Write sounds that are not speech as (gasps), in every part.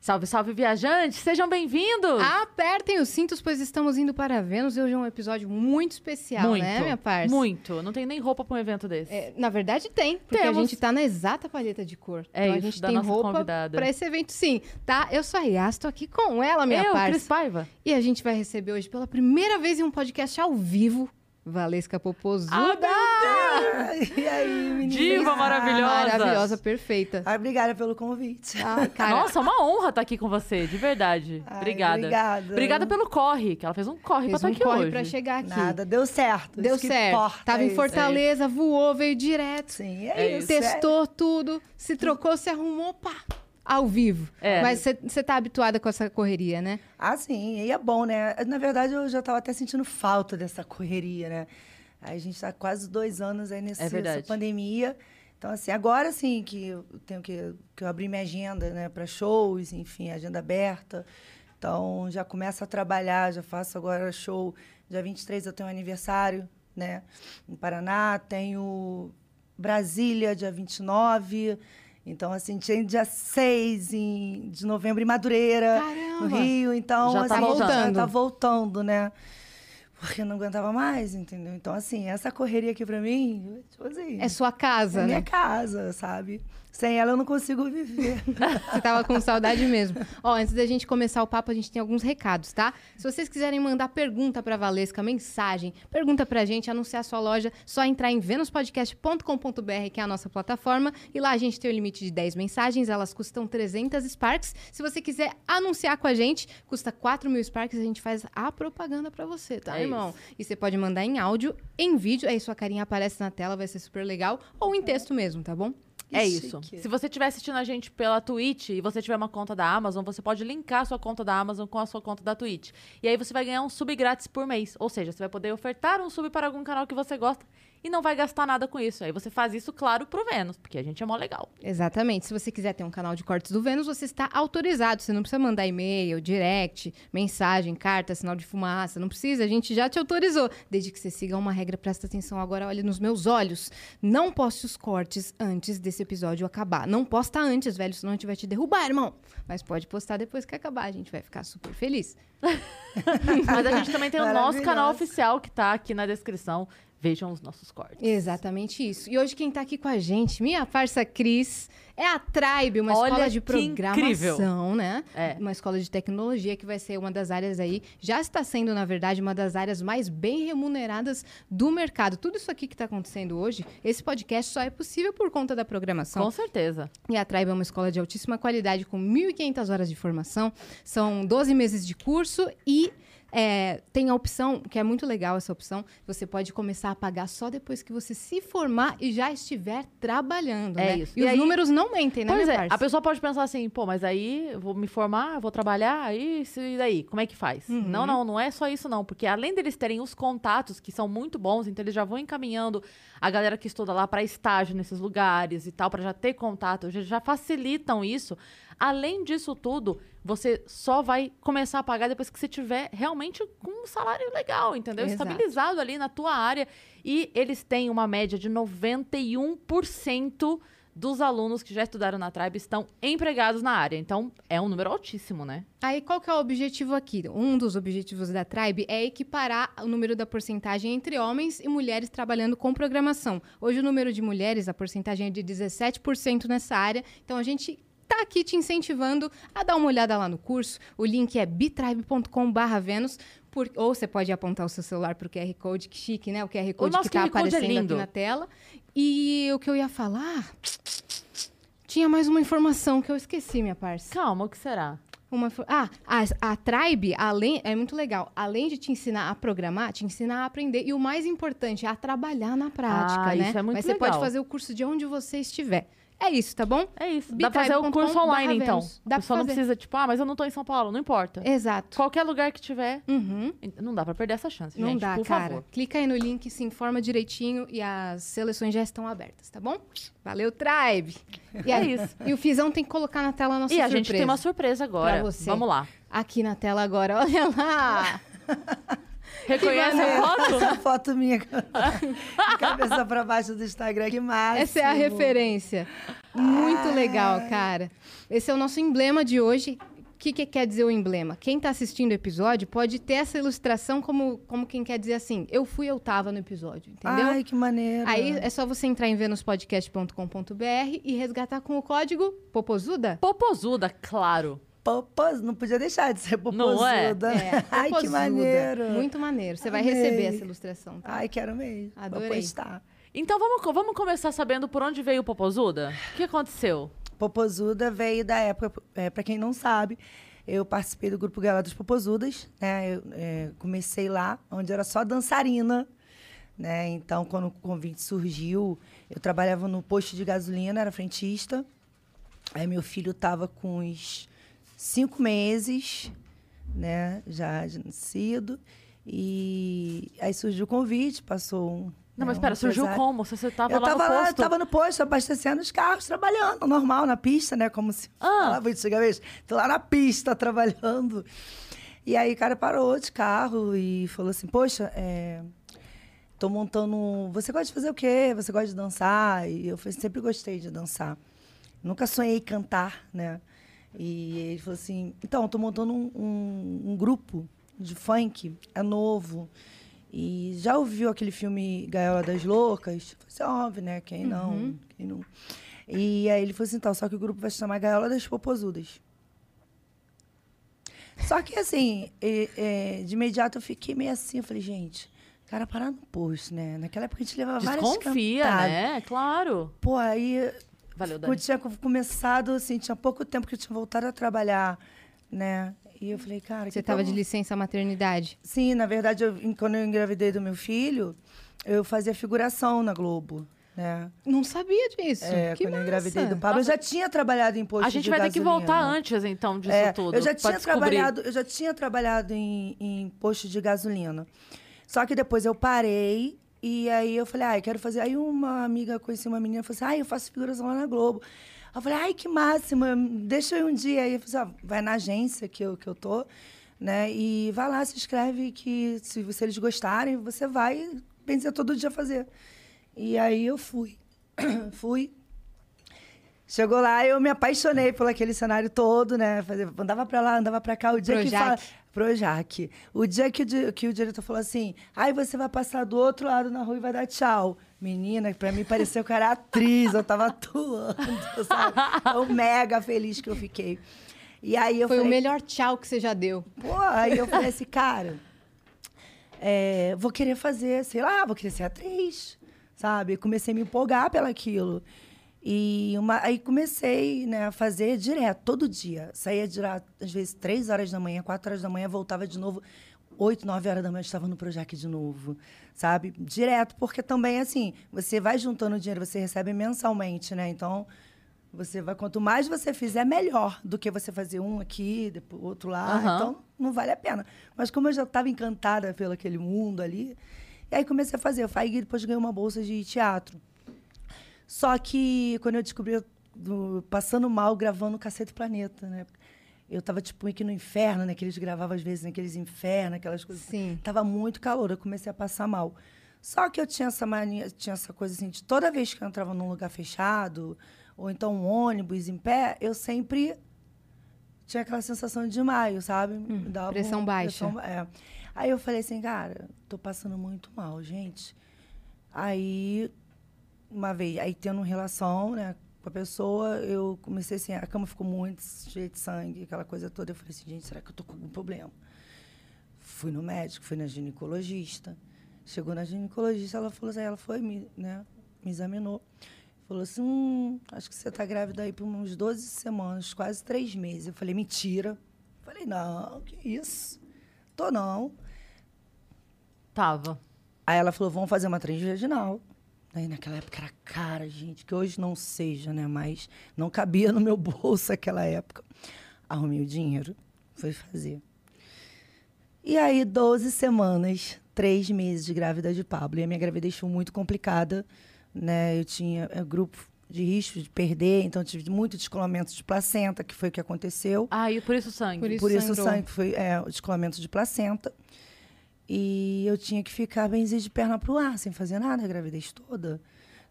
Salve, salve, viajantes! Sejam bem-vindos! Apertem os cintos, pois estamos indo para Vênus. Hoje é um episódio muito especial, muito, né, minha parça? Muito. Não tem nem roupa para um evento desse. É, na verdade, tem, porque Temos. a gente tá na exata palheta de cor. É então a isso, gente da tem nossa roupa convidada. para esse evento, sim, tá? Eu sou a Yas, tô aqui com ela, minha Eu, parça. Cris Paiva. E a gente vai receber hoje pela primeira vez em um podcast ao vivo, Valesca Popozuda. Ah, E aí, menina? Diva maravilhosa. Maravilhosa, perfeita. Ah, obrigada pelo convite. Ah, (laughs) cara, Nossa, uma honra estar aqui com você, de verdade. Ai, obrigada. obrigada. Obrigada pelo corre, que ela fez um corre fez pra um estar aqui corre hoje. pra chegar aqui. Nada, deu certo. Deu certo. Tava é em isso. Fortaleza, voou, veio direto. Sim, É é, isso. testou tudo, se trocou, se arrumou, pá, ao vivo. É. Mas você tá habituada com essa correria, né? Ah, sim, e é bom, né? Na verdade, eu já estava até sentindo falta dessa correria, né? Aí a gente está quase dois anos aí nessa É verdade. pandemia. Então, assim, agora sim que eu tenho que, que eu abrir minha agenda, né, para shows, enfim, agenda aberta. Então, já começo a trabalhar, já faço agora show. Dia 23 eu tenho um aniversário, né, no Paraná. Tenho Brasília, dia 29. Então, assim, tinha dia 6 em, de novembro em Madureira, Caramba! no Rio. Então, Já tá assim, voltando. já tá voltando, né? Porque eu não aguentava mais, entendeu? Então, assim, essa correria aqui pra mim, tipo assim, É sua casa, é minha né? casa, sabe? Sem ela eu não consigo viver. (laughs) Você tava com saudade mesmo. Ó, antes da gente começar o papo, a gente tem alguns recados, tá? Se vocês quiserem mandar pergunta pra Valesca, mensagem, pergunta pra gente, anunciar sua loja, só entrar em venuspodcast.com.br, que é a nossa plataforma, e lá a gente tem o limite de 10 mensagens, elas custam 300 Sparks. Se você quiser anunciar com a gente, custa 4 mil Sparks, a gente faz a propaganda pra você, tá, É irmão? E você pode mandar em áudio, em vídeo, aí sua carinha aparece na tela, vai ser super legal, ou em texto mesmo, tá bom? É Que isso. chique. Se você estiver assistindo a gente pela Twitch e você tiver uma conta da Amazon, você pode linkar a sua conta da Amazon com a sua conta da Twitch. E aí você vai ganhar um sub grátis por mês. Ou seja, você vai poder ofertar um sub para algum canal que você gosta e não vai gastar nada com isso. Aí você faz isso, claro, pro Vênus, porque a gente é mó legal. Exatamente. Se você quiser ter um canal de cortes do Vênus, você está autorizado. Você não precisa mandar e-mail, direct, mensagem, carta, sinal de fumaça. Não precisa, a gente já te autorizou. Desde que você siga uma regra, presta atenção agora, olha nos meus olhos. Não poste os cortes antes desse episódio acabar. Não posta antes, velho, senão a gente vai te derrubar, irmão. Mas pode postar depois que acabar, a gente vai ficar super feliz. (laughs) Mas a gente também tem o nosso canal oficial que tá aqui na descrição. Vejam os nossos cortes. Exatamente isso. E hoje quem tá aqui com a gente, minha parça Cris, é a Tribe, uma Olha escola de que incrível. programação, né? É. Uma escola de tecnologia que vai ser uma das áreas aí, já está sendo, na verdade, uma das áreas mais bem remuneradas do mercado. Tudo isso aqui que está acontecendo hoje, esse podcast só é possível por conta da programação. Com certeza. E a Tribe é uma escola de altíssima qualidade, com 1.500 horas de formação, são 12 meses de curso e é, tem a opção, que é muito legal essa opção, você pode começar a pagar só depois que você se formar e já estiver trabalhando, É né? isso. E, E os aí- números não mentem, né, Pois é, parça? a pessoa pode pensar assim, pô, mas aí eu vou me formar, vou trabalhar, aí isso e daí? Como é que faz? Uhum. Não, não, não é só isso não, porque além deles terem os contatos que são muito bons, então eles já vão encaminhando a galera que estuda lá para estágio nesses lugares e tal, para já ter contato, já facilitam isso. Além disso tudo, você só vai começar a pagar depois que você tiver realmente com um salário legal, entendeu? Exato. Estabilizado ali na tua área. E eles têm uma média de 91% dos alunos que já estudaram na Tribe estão empregados na área. Então, é um número altíssimo, né? Aí, qual que é o objetivo aqui? Um dos objetivos da Tribe é equiparar o número da porcentagem entre homens e mulheres trabalhando com programação. Hoje, o número de mulheres, a porcentagem é de 17% nessa área. Então, a gente tá aqui te incentivando a dar uma olhada lá no curso. O link é bitribe.com.br Vênus. por- ou você pode apontar o seu celular para o QR Code, que chique, né? O QR Code nosso que tá Code é aparecendo aqui lindo. na tela. E o que eu ia falar... Tinha mais uma informação que eu esqueci, minha parça. Calma, o que será? Uma, ah, a, a Tribe, além, é muito legal. Além de te ensinar a programar, te ensina a aprender. E o mais importante, é a trabalhar na prática, Ah, né? isso é muito Mas você legal. pode fazer o curso de onde você estiver. É isso, tá bom? É isso. Dá pra fazer o curso online, então. Dá a pessoa não precisa, tipo, ah, mas eu não tô em São Paulo. Não importa. Exato. Qualquer lugar que tiver. Uhum. Não dá pra perder essa chance, Não gente. dá, por cara. favor. Clica aí no link, se informa direitinho e as seleções já estão abertas, tá bom? Valeu, Tribe! E É isso. E o Fizão tem que colocar na tela a nossa E a surpresa. gente tem uma surpresa agora. Pra você. Vamos lá. Aqui na tela agora, (laughs) olha lá! (laughs) Reconhece a foto? Essa foto minha, de cabeça pra baixo do Instagram, que máximo. Essa é a referência. Muito legal, cara. Esse é o nosso emblema de hoje. O que, que quer dizer o emblema? Quem tá assistindo o episódio pode ter essa ilustração como, como quem quer dizer assim, eu fui, eu tava no episódio, entendeu? Ai, que maneiro. Aí é só você entrar em venuspodcast.com.br e resgatar com o código Popozuda. Popozuda, claro. Popos, não podia deixar de ser popozuda. Não é? É, (laughs) Ai, que Popozuda. maneiro. Muito maneiro. Você vai Amei. receber essa ilustração, tá? Ai, quero mesmo. Adorei. Vou postar. Então vamos, vamos começar sabendo por onde veio o Popozuda? O que aconteceu? Popozuda veio da época, é, para quem não sabe, eu participei do grupo Gaiola das Popozudas, né? Eu é, comecei lá, onde era só dançarina, né? Então, quando o convite surgiu, eu trabalhava no posto de gasolina, era frentista. Aí meu filho estava com uns cinco meses, né? Já de nascido. E aí surgiu o convite, passou um. Não, né, mas um espera, surgiu empresário. como? Você, você tava eu lá tava no lá, posto? tava no posto, abastecendo os carros, trabalhando, normal, na pista, né? Como se Ah. falava antigamente. Tô lá na pista, (laughs) trabalhando. E aí o cara parou de carro e falou assim, poxa, é, tô montando... um- Você gosta de fazer o quê? Você gosta de dançar? E eu sempre gostei de dançar. Nunca sonhei cantar, né? E ele falou assim, então, tô montando um, um- um grupo de funk, é novo. E já ouviu aquele filme Gaiola das Loucas? Falei assim, óbvio, né? Quem não? Quem não? E aí ele falou assim, então, só que o grupo vai se chamar Gaiola das Popozudas. Só que assim, é, de imediato eu fiquei meio assim, eu falei, gente, cara, parar no posto, né? Naquela época a gente levava várias Desconfia, né? Claro. Pô, aí Valeu, eu Dani. tinha começado, assim, tinha pouco tempo que eu tinha voltado a trabalhar, né? E eu falei, cara... Você que que eu tava de licença maternidade. Sim, na verdade, eu- quando eu engravidei do meu filho, eu fazia figuração na Globo, né? Não sabia disso. É, que quando eu massa. engravidei do Pablo, eu já tinha trabalhado em posto A gente de vai ter que gasolina. voltar antes, então, disso É, tudo. Eu já tinha descobrir. trabalhado, eu já tinha trabalhado em, em posto de gasolina. Só que depois eu parei e aí eu falei, ai, quero fazer. Aí uma amiga conheci uma menina e falou assim, ai, eu faço figuração lá na Globo. Eu falei, ai, que máximo, deixa eu ir um dia. Aí eu falei assim, ó, vai na agência que eu, que eu tô, né? E vai lá, se inscreve que se, se eles gostarem, você vai, pensa todo dia fazer. E aí eu fui. (clears throat) fui. Chegou lá, eu me apaixonei por aquele cenário todo, né? Andava pra lá, andava pra cá. O dia que Projac. fala. Projac. O dia que o, que o diretor falou assim: aí você vai passar do outro lado na rua e vai dar tchau. Menina, pra mim pareceu que eu era atriz, eu tava (laughs) atuando, sabe? Tão mega feliz que eu fiquei. E aí eu Foi o falei, melhor tchau que você já deu. Pô, aí eu falei assim, cara, é, vou querer fazer, sei lá, vou querer ser atriz, sabe? Comecei a me empolgar pelaquilo. E uma, aí comecei né, a fazer direto, todo dia. Saía direto, às vezes, três horas da manhã, quatro horas da manhã, voltava de novo. Oito, nove horas da manhã, eu estava no Projac de novo, sabe? Direto, porque também, assim, você vai juntando dinheiro, você recebe mensalmente, né? Então, você vai, quanto mais você fizer, melhor do que você fazer um aqui, depois outro lá. Aham. Então, não vale a pena. Mas como eu já estava encantada pelo aquele mundo ali, e aí comecei a fazer. Eu e depois ganhei uma bolsa de teatro. Só que quando eu descobri, eu, do- passando mal, gravando Cacete Planeta, né? Eu tava, tipo, aqui no inferno, né? Que eles gravavam, às vezes, naqueles infernos, aquelas coisas. Sim. Tava muito calor, eu comecei a passar mal. Só que eu tinha essa mania, tinha essa coisa assim, de toda vez que eu entrava num lugar fechado, ou então um ônibus em pé, eu sempre tinha aquela sensação de desmaio, sabe? Dava Hum, pressão baixa. pressão- é. Aí eu falei assim, cara, tô passando muito mal, gente. Aí, uma vez, aí tendo relação, né, com a pessoa, eu comecei assim, a cama ficou muito cheia de sangue, aquela coisa toda. Eu falei assim, gente, será que eu tô com algum problema? Fui no médico, fui na ginecologista. Chegou na ginecologista, ela falou assim, ela foi, me, né, me examinou. Falou assim, hum, acho que você tá grávida aí por uns 12 semanas, quase três meses. Eu falei, mentira. Falei, não, que isso? Tô não. Tava. Aí ela falou, vamos fazer uma transvaginal, Aí naquela época era cara, gente, que hoje não seja, né? Mas não cabia no meu (laughs) bolso aquela época. Arrumei o dinheiro, fui fazer. E aí, 12 semanas, três meses grávida de Pablo. E a minha gravidez foi muito complicada, né? Eu tinha é, grupo de risco de perder, então tive muito descolamento de placenta, que foi o que aconteceu. Ah, e por isso o sangue. Por isso Por isso sangue foi é, o descolamento de placenta. E eu tinha que ficar benzer de perna pro ar, sem fazer nada a gravidez toda.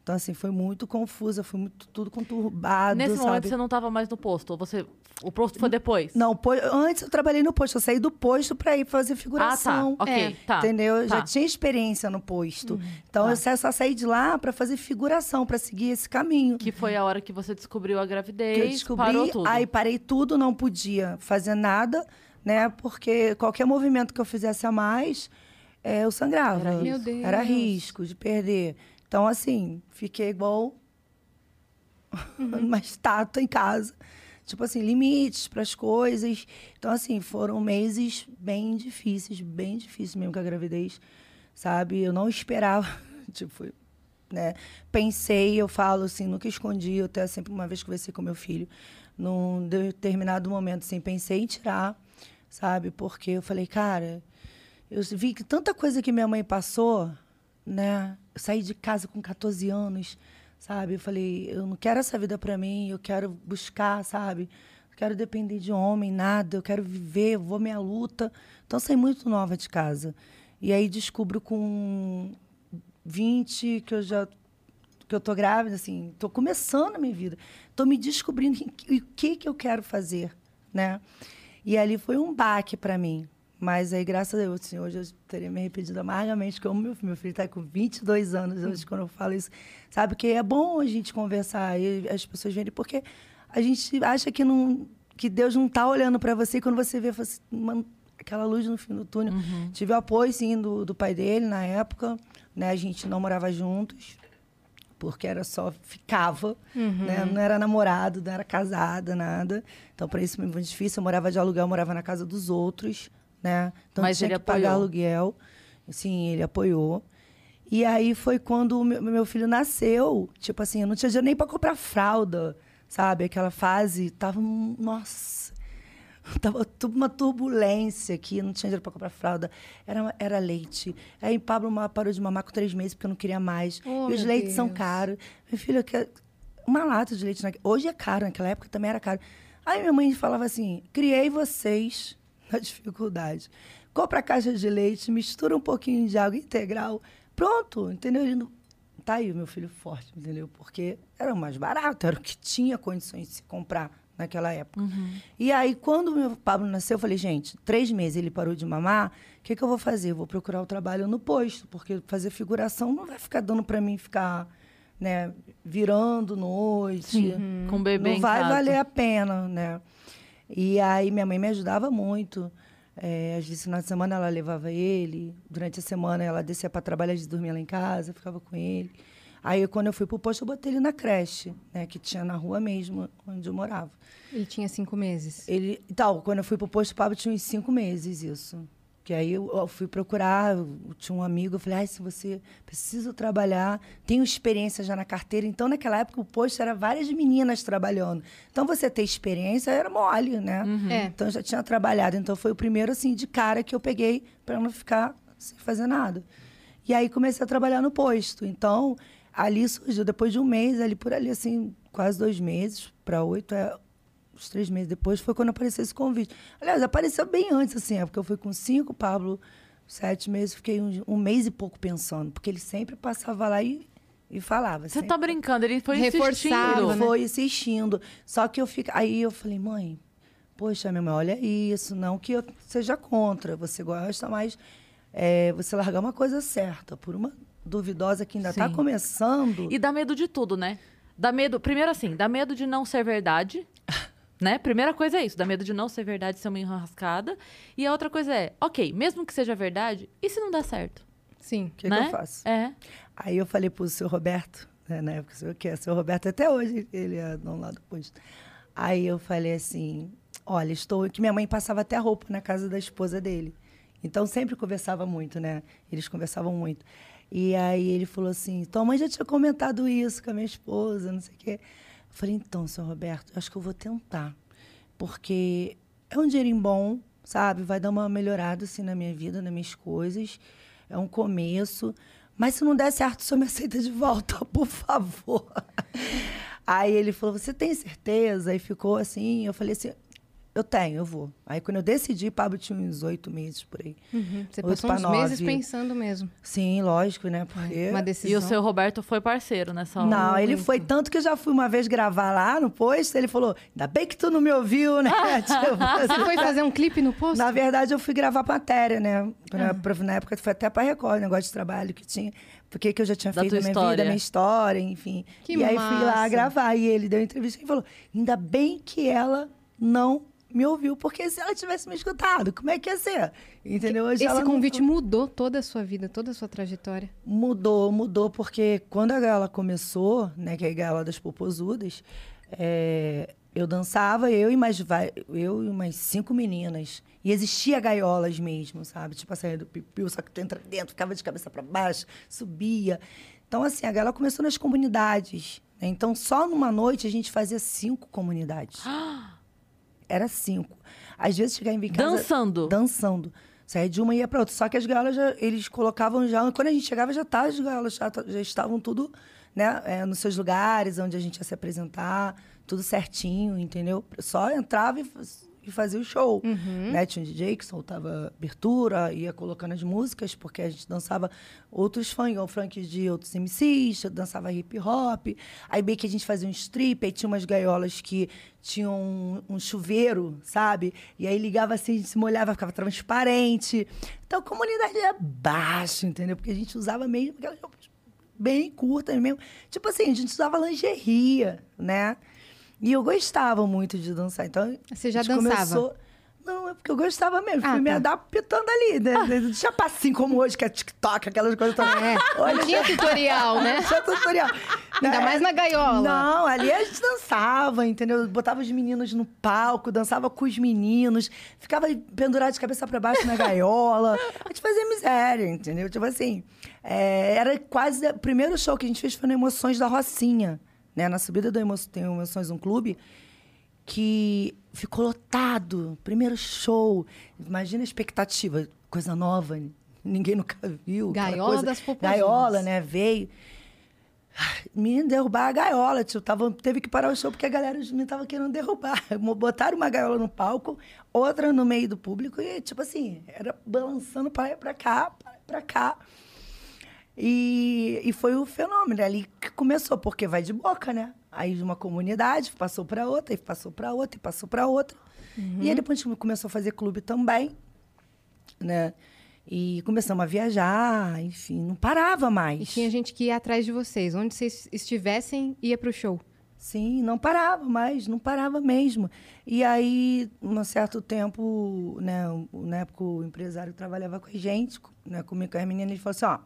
Então, assim, foi muito confusa, foi muito, tudo conturbado, Nesse sabe? momento você não estava mais no posto. Ou você. O posto foi depois? Não, antes eu trabalhei no posto. Eu saí do posto para ir fazer Ah, tá. figuração. Ok, É, tá. Entendeu? Eu já tá. tinha experiência no posto. Então, tá. eu só saí de lá para fazer figuração, para seguir esse caminho. Que foi a hora que você descobriu a que gravidez, eu descobri, parou tudo. aí parei tudo, não podia fazer nada, né? Porque qualquer movimento que eu fizesse a mais, é, eu sangrava. Era risco. Meu Deus. Era risco de perder. Então, assim, fiquei igual (laughs) uma estátua em casa. Tipo assim, limites para as coisas. Então, assim, foram meses bem difíceis, bem difíceis mesmo com a gravidez, sabe? Eu não esperava, (laughs) tipo, né? Pensei, eu falo assim, nunca escondi, eu até sempre uma vez conversei com meu filho, num determinado momento, assim, pensei em tirar, sabe? Porque eu falei, cara, eu vi que tanta coisa que minha mãe passou, né? Eu saí de casa com 14 anos, sabe? Eu falei, eu não quero essa vida para mim, eu quero buscar, sabe? Não quero depender de homem, nada, eu quero viver, vou minha luta. Então, eu saí muito nova de casa. E aí descubro com 20 que eu já que eu tô grávida, assim, tô começando a minha vida. Tô me descobrindo o que que eu quero fazer, né? E ali foi um baque para mim. Mas aí, graças a Deus, assim, hoje eu teria me arrependido amargamente, que eu amo meu filho. Meu filho está com 22 anos hoje, quando eu falo isso. Sabe, que é bom a gente conversar e as pessoas verem, porque a gente acha que, não, que Deus não está olhando para você, e quando você vê você, uma- aquela luz no fim do túnel. Tive o apoio, sim, do, do pai dele na época, né? A gente não morava juntos, porque era só ficava, né? Não era namorado, não era casada, nada. Então, para isso foi muito difícil. Eu morava de aluguel, eu morava na casa dos outros, né? Então, Mas tinha ele que pagar apoiou? aluguel. Sim, ele apoiou. E aí foi quando o meu, meu filho nasceu. Tipo assim, eu não tinha dinheiro nem para comprar fralda, sabe? Aquela fase, tava, nossa... Tava uma turbulência aqui, não tinha dinheiro para comprar fralda. Era, era leite. Aí Pablo parou de mamar com três meses porque eu não queria mais. Oh, e os leites são Deus. caros. Meu filho, eu quero- uma lata de leite. na- Hoje é caro, naquela época também era caro. Aí minha mãe falava assim: criei vocês (laughs) na dificuldade. Compra a caixa de leite, mistura um pouquinho de água integral. Pronto, entendeu? Ele não- Tá aí o meu filho forte, entendeu? Porque era o mais barato, era o que tinha condições de se comprar naquela época. E aí, quando o meu Pablo nasceu, eu falei, gente, três meses ele parou de mamar, o que, que eu vou fazer? Eu vou procurar o trabalho no posto, porque fazer figuração não vai ficar dando para mim ficar, né, virando noite. Com o bebê não vai casa. valer a pena, né? E aí minha mãe me ajudava muito. É, às vezes, no final de semana, ela levava ele. Durante a semana, ela descia para trabalhar, de dormia lá em casa, ficava com ele. Aí, quando eu fui pro posto, eu botei ele na creche, né? Que tinha na rua mesmo, onde eu morava. Ele tinha cinco meses. Ele, então, quando eu fui pro posto, o Pablo tinha uns cinco meses, isso. Que aí eu, eu fui procurar, eu tinha um amigo, eu falei, ai, se você precisa trabalhar, tenho experiência já na carteira. Então, naquela época, o posto era várias meninas trabalhando. Então, você ter experiência era mole, né? É. Então, eu já tinha trabalhado. Então, foi o primeiro, assim, de cara que eu peguei para não ficar sem fazer nada. E aí, comecei a trabalhar no posto. Então, ali surgiu, depois de um mês, ali por ali, assim, quase dois meses, para oito, é, uns três meses depois, foi quando apareceu esse convite. Aliás, apareceu bem antes, assim, é porque eu fui com cinco, Pablo, sete meses, fiquei um, um mês e pouco pensando, porque ele sempre passava lá e, e falava. Você sempre. tá brincando, ele foi Reforçava, insistindo. né? Ele foi insistindo. Só que eu fico. Aí eu falei, mãe, poxa, minha mãe, olha isso. Não que eu seja contra, você gosta, mas é, você largar uma coisa certa por uma duvidosa que ainda está começando. E dá medo de tudo, né? Dá medo, primeiro assim, dá medo de não ser verdade. (laughs) Né? Primeira coisa é isso, dá medo de não ser verdade, ser uma enrascada. E a outra coisa é, ok, mesmo que seja verdade, e se não dá certo? Sim. O que, né? que eu faço? É. Aí eu falei pro seu Roberto, né, na época, o que é seu Roberto, até hoje ele é dono lá do posto. Aí eu falei assim: olha, estou. Que minha mãe passava até roupa na casa da esposa dele. Então sempre conversava muito, né? Eles conversavam muito. E aí ele falou assim: tua mãe já tinha comentado isso com a minha esposa, não sei o quê. Eu falei: então, senhor Roberto, acho que eu vou tentar. Porque é um dinheirinho bom, sabe? Vai dar uma melhorada assim na minha vida, nas minhas coisas. É um começo. Mas se não der certo, o senhor me aceita de volta, (laughs) por favor. Aí ele falou: Você tem certeza? E ficou assim. Eu falei assim: Eu tenho, eu vou. Aí quando eu decidi, Pablo tinha uns oito meses por aí. Uhum. Você passou pra uns meses pensando mesmo. Sim, lógico, né? Porque. Uma E decisão. o seu Roberto foi parceiro nessa hora. Não, ele foi tanto que eu já fui uma vez gravar lá no posto. Ele falou: Ainda bem que tu não me ouviu, né? (laughs) (laughs) Tipo, Você foi fazer um clipe no posto? Na verdade, eu fui gravar matéria, né? Pra- pra- na época foi até para Record, negócio de trabalho que tinha. Porque que eu já tinha Da feito na minha história. vida, minha história, enfim. Que e aí fui lá massa. gravar. E ele deu entrevista e falou: ainda bem que ela não me ouviu, porque se ela tivesse me escutado, como é que ia ser? Entendeu? Hoje Esse não- convite mudou toda a sua vida, toda a sua trajetória. Mudou, mudou, porque quando a gala começou, né, que é a gala das popozudas, é, eu dançava, eu e mais eu e umas cinco meninas. E existia gaiolas mesmo, sabe? Tipo a saída do pipiu, só que tu entra dentro, ficava de cabeça para baixo, subia. Então, assim, a gala começou nas comunidades. né? Então, só numa noite a gente fazia cinco comunidades. Era cinco. Às vezes chegava em casa Dançando. dançando. Saía de uma e ia para outra. Só que as gaiolas, já, eles colocavam já... Quando a gente chegava, já tá, as gaiolas já, ta- já estavam tudo né, é, nos seus lugares, onde a gente ia se apresentar. Tudo certinho, entendeu? Só entrava e, e fazia o show. Né? Tinha um DJ que soltava abertura, ia colocando as músicas, porque a gente dançava outros funk, ou funk de outros MCs, dançava hip hop. Aí bem que a gente fazia um strip, aí tinha umas gaiolas que tinham um, um chuveiro, sabe? E aí ligava assim, a gente se molhava, ficava transparente. Então a comunidade era baixa, entendeu? Porque a gente usava mesmo aquelas roupas bem curtas mesmo. Tipo assim, a gente usava lingerie, né? E eu gostava muito de dançar. Então, Você já dançava? Não, é porque eu gostava mesmo. Ah, fui me tá. adaptando ali, né? Não tinha passinho como hoje, que é TikTok, aquelas coisas todas. É, Olha, não tinha tutorial, né? Tinha tutorial. Ainda Né? mais na gaiola. Não, ali a gente dançava, entendeu? Botava os meninos no palco, dançava com os meninos, ficava pendurado de cabeça pra baixo na gaiola. A gente fazia miséria, entendeu? Tipo assim, é, era quase... O primeiro show que a gente fez foi no Emoções da Rocinha, né? Na subida do Emo... tem Emoções, um clube, que ficou lotado. Primeiro show. Imagina a expectativa, coisa nova, ninguém nunca viu. Gaiola coisa- das popozudas. Gaiola, né? Veio. Menino, derrubar a gaiola. Tipo, tava, teve que parar o show porque a galera meninos estavam querendo derrubar. (laughs) Botaram uma gaiola no palco, outra no meio do público e, tipo assim, era balançando para pra cá, pra cá. E, e foi o fenômeno ali que começou, porque vai de boca, né? Aí de uma comunidade passou para outra, e passou para outra, e passou para outra. E aí depois a gente começou a fazer clube também, né? E começamos a viajar, enfim, não parava mais. E tinha gente que ia atrás de vocês. Onde vocês estivessem, ia pro show. Sim, não parava mais, não parava mesmo. E aí, um certo tempo, né, na época o empresário trabalhava com a gente, né, comigo com as meninas, ele falou assim, ó,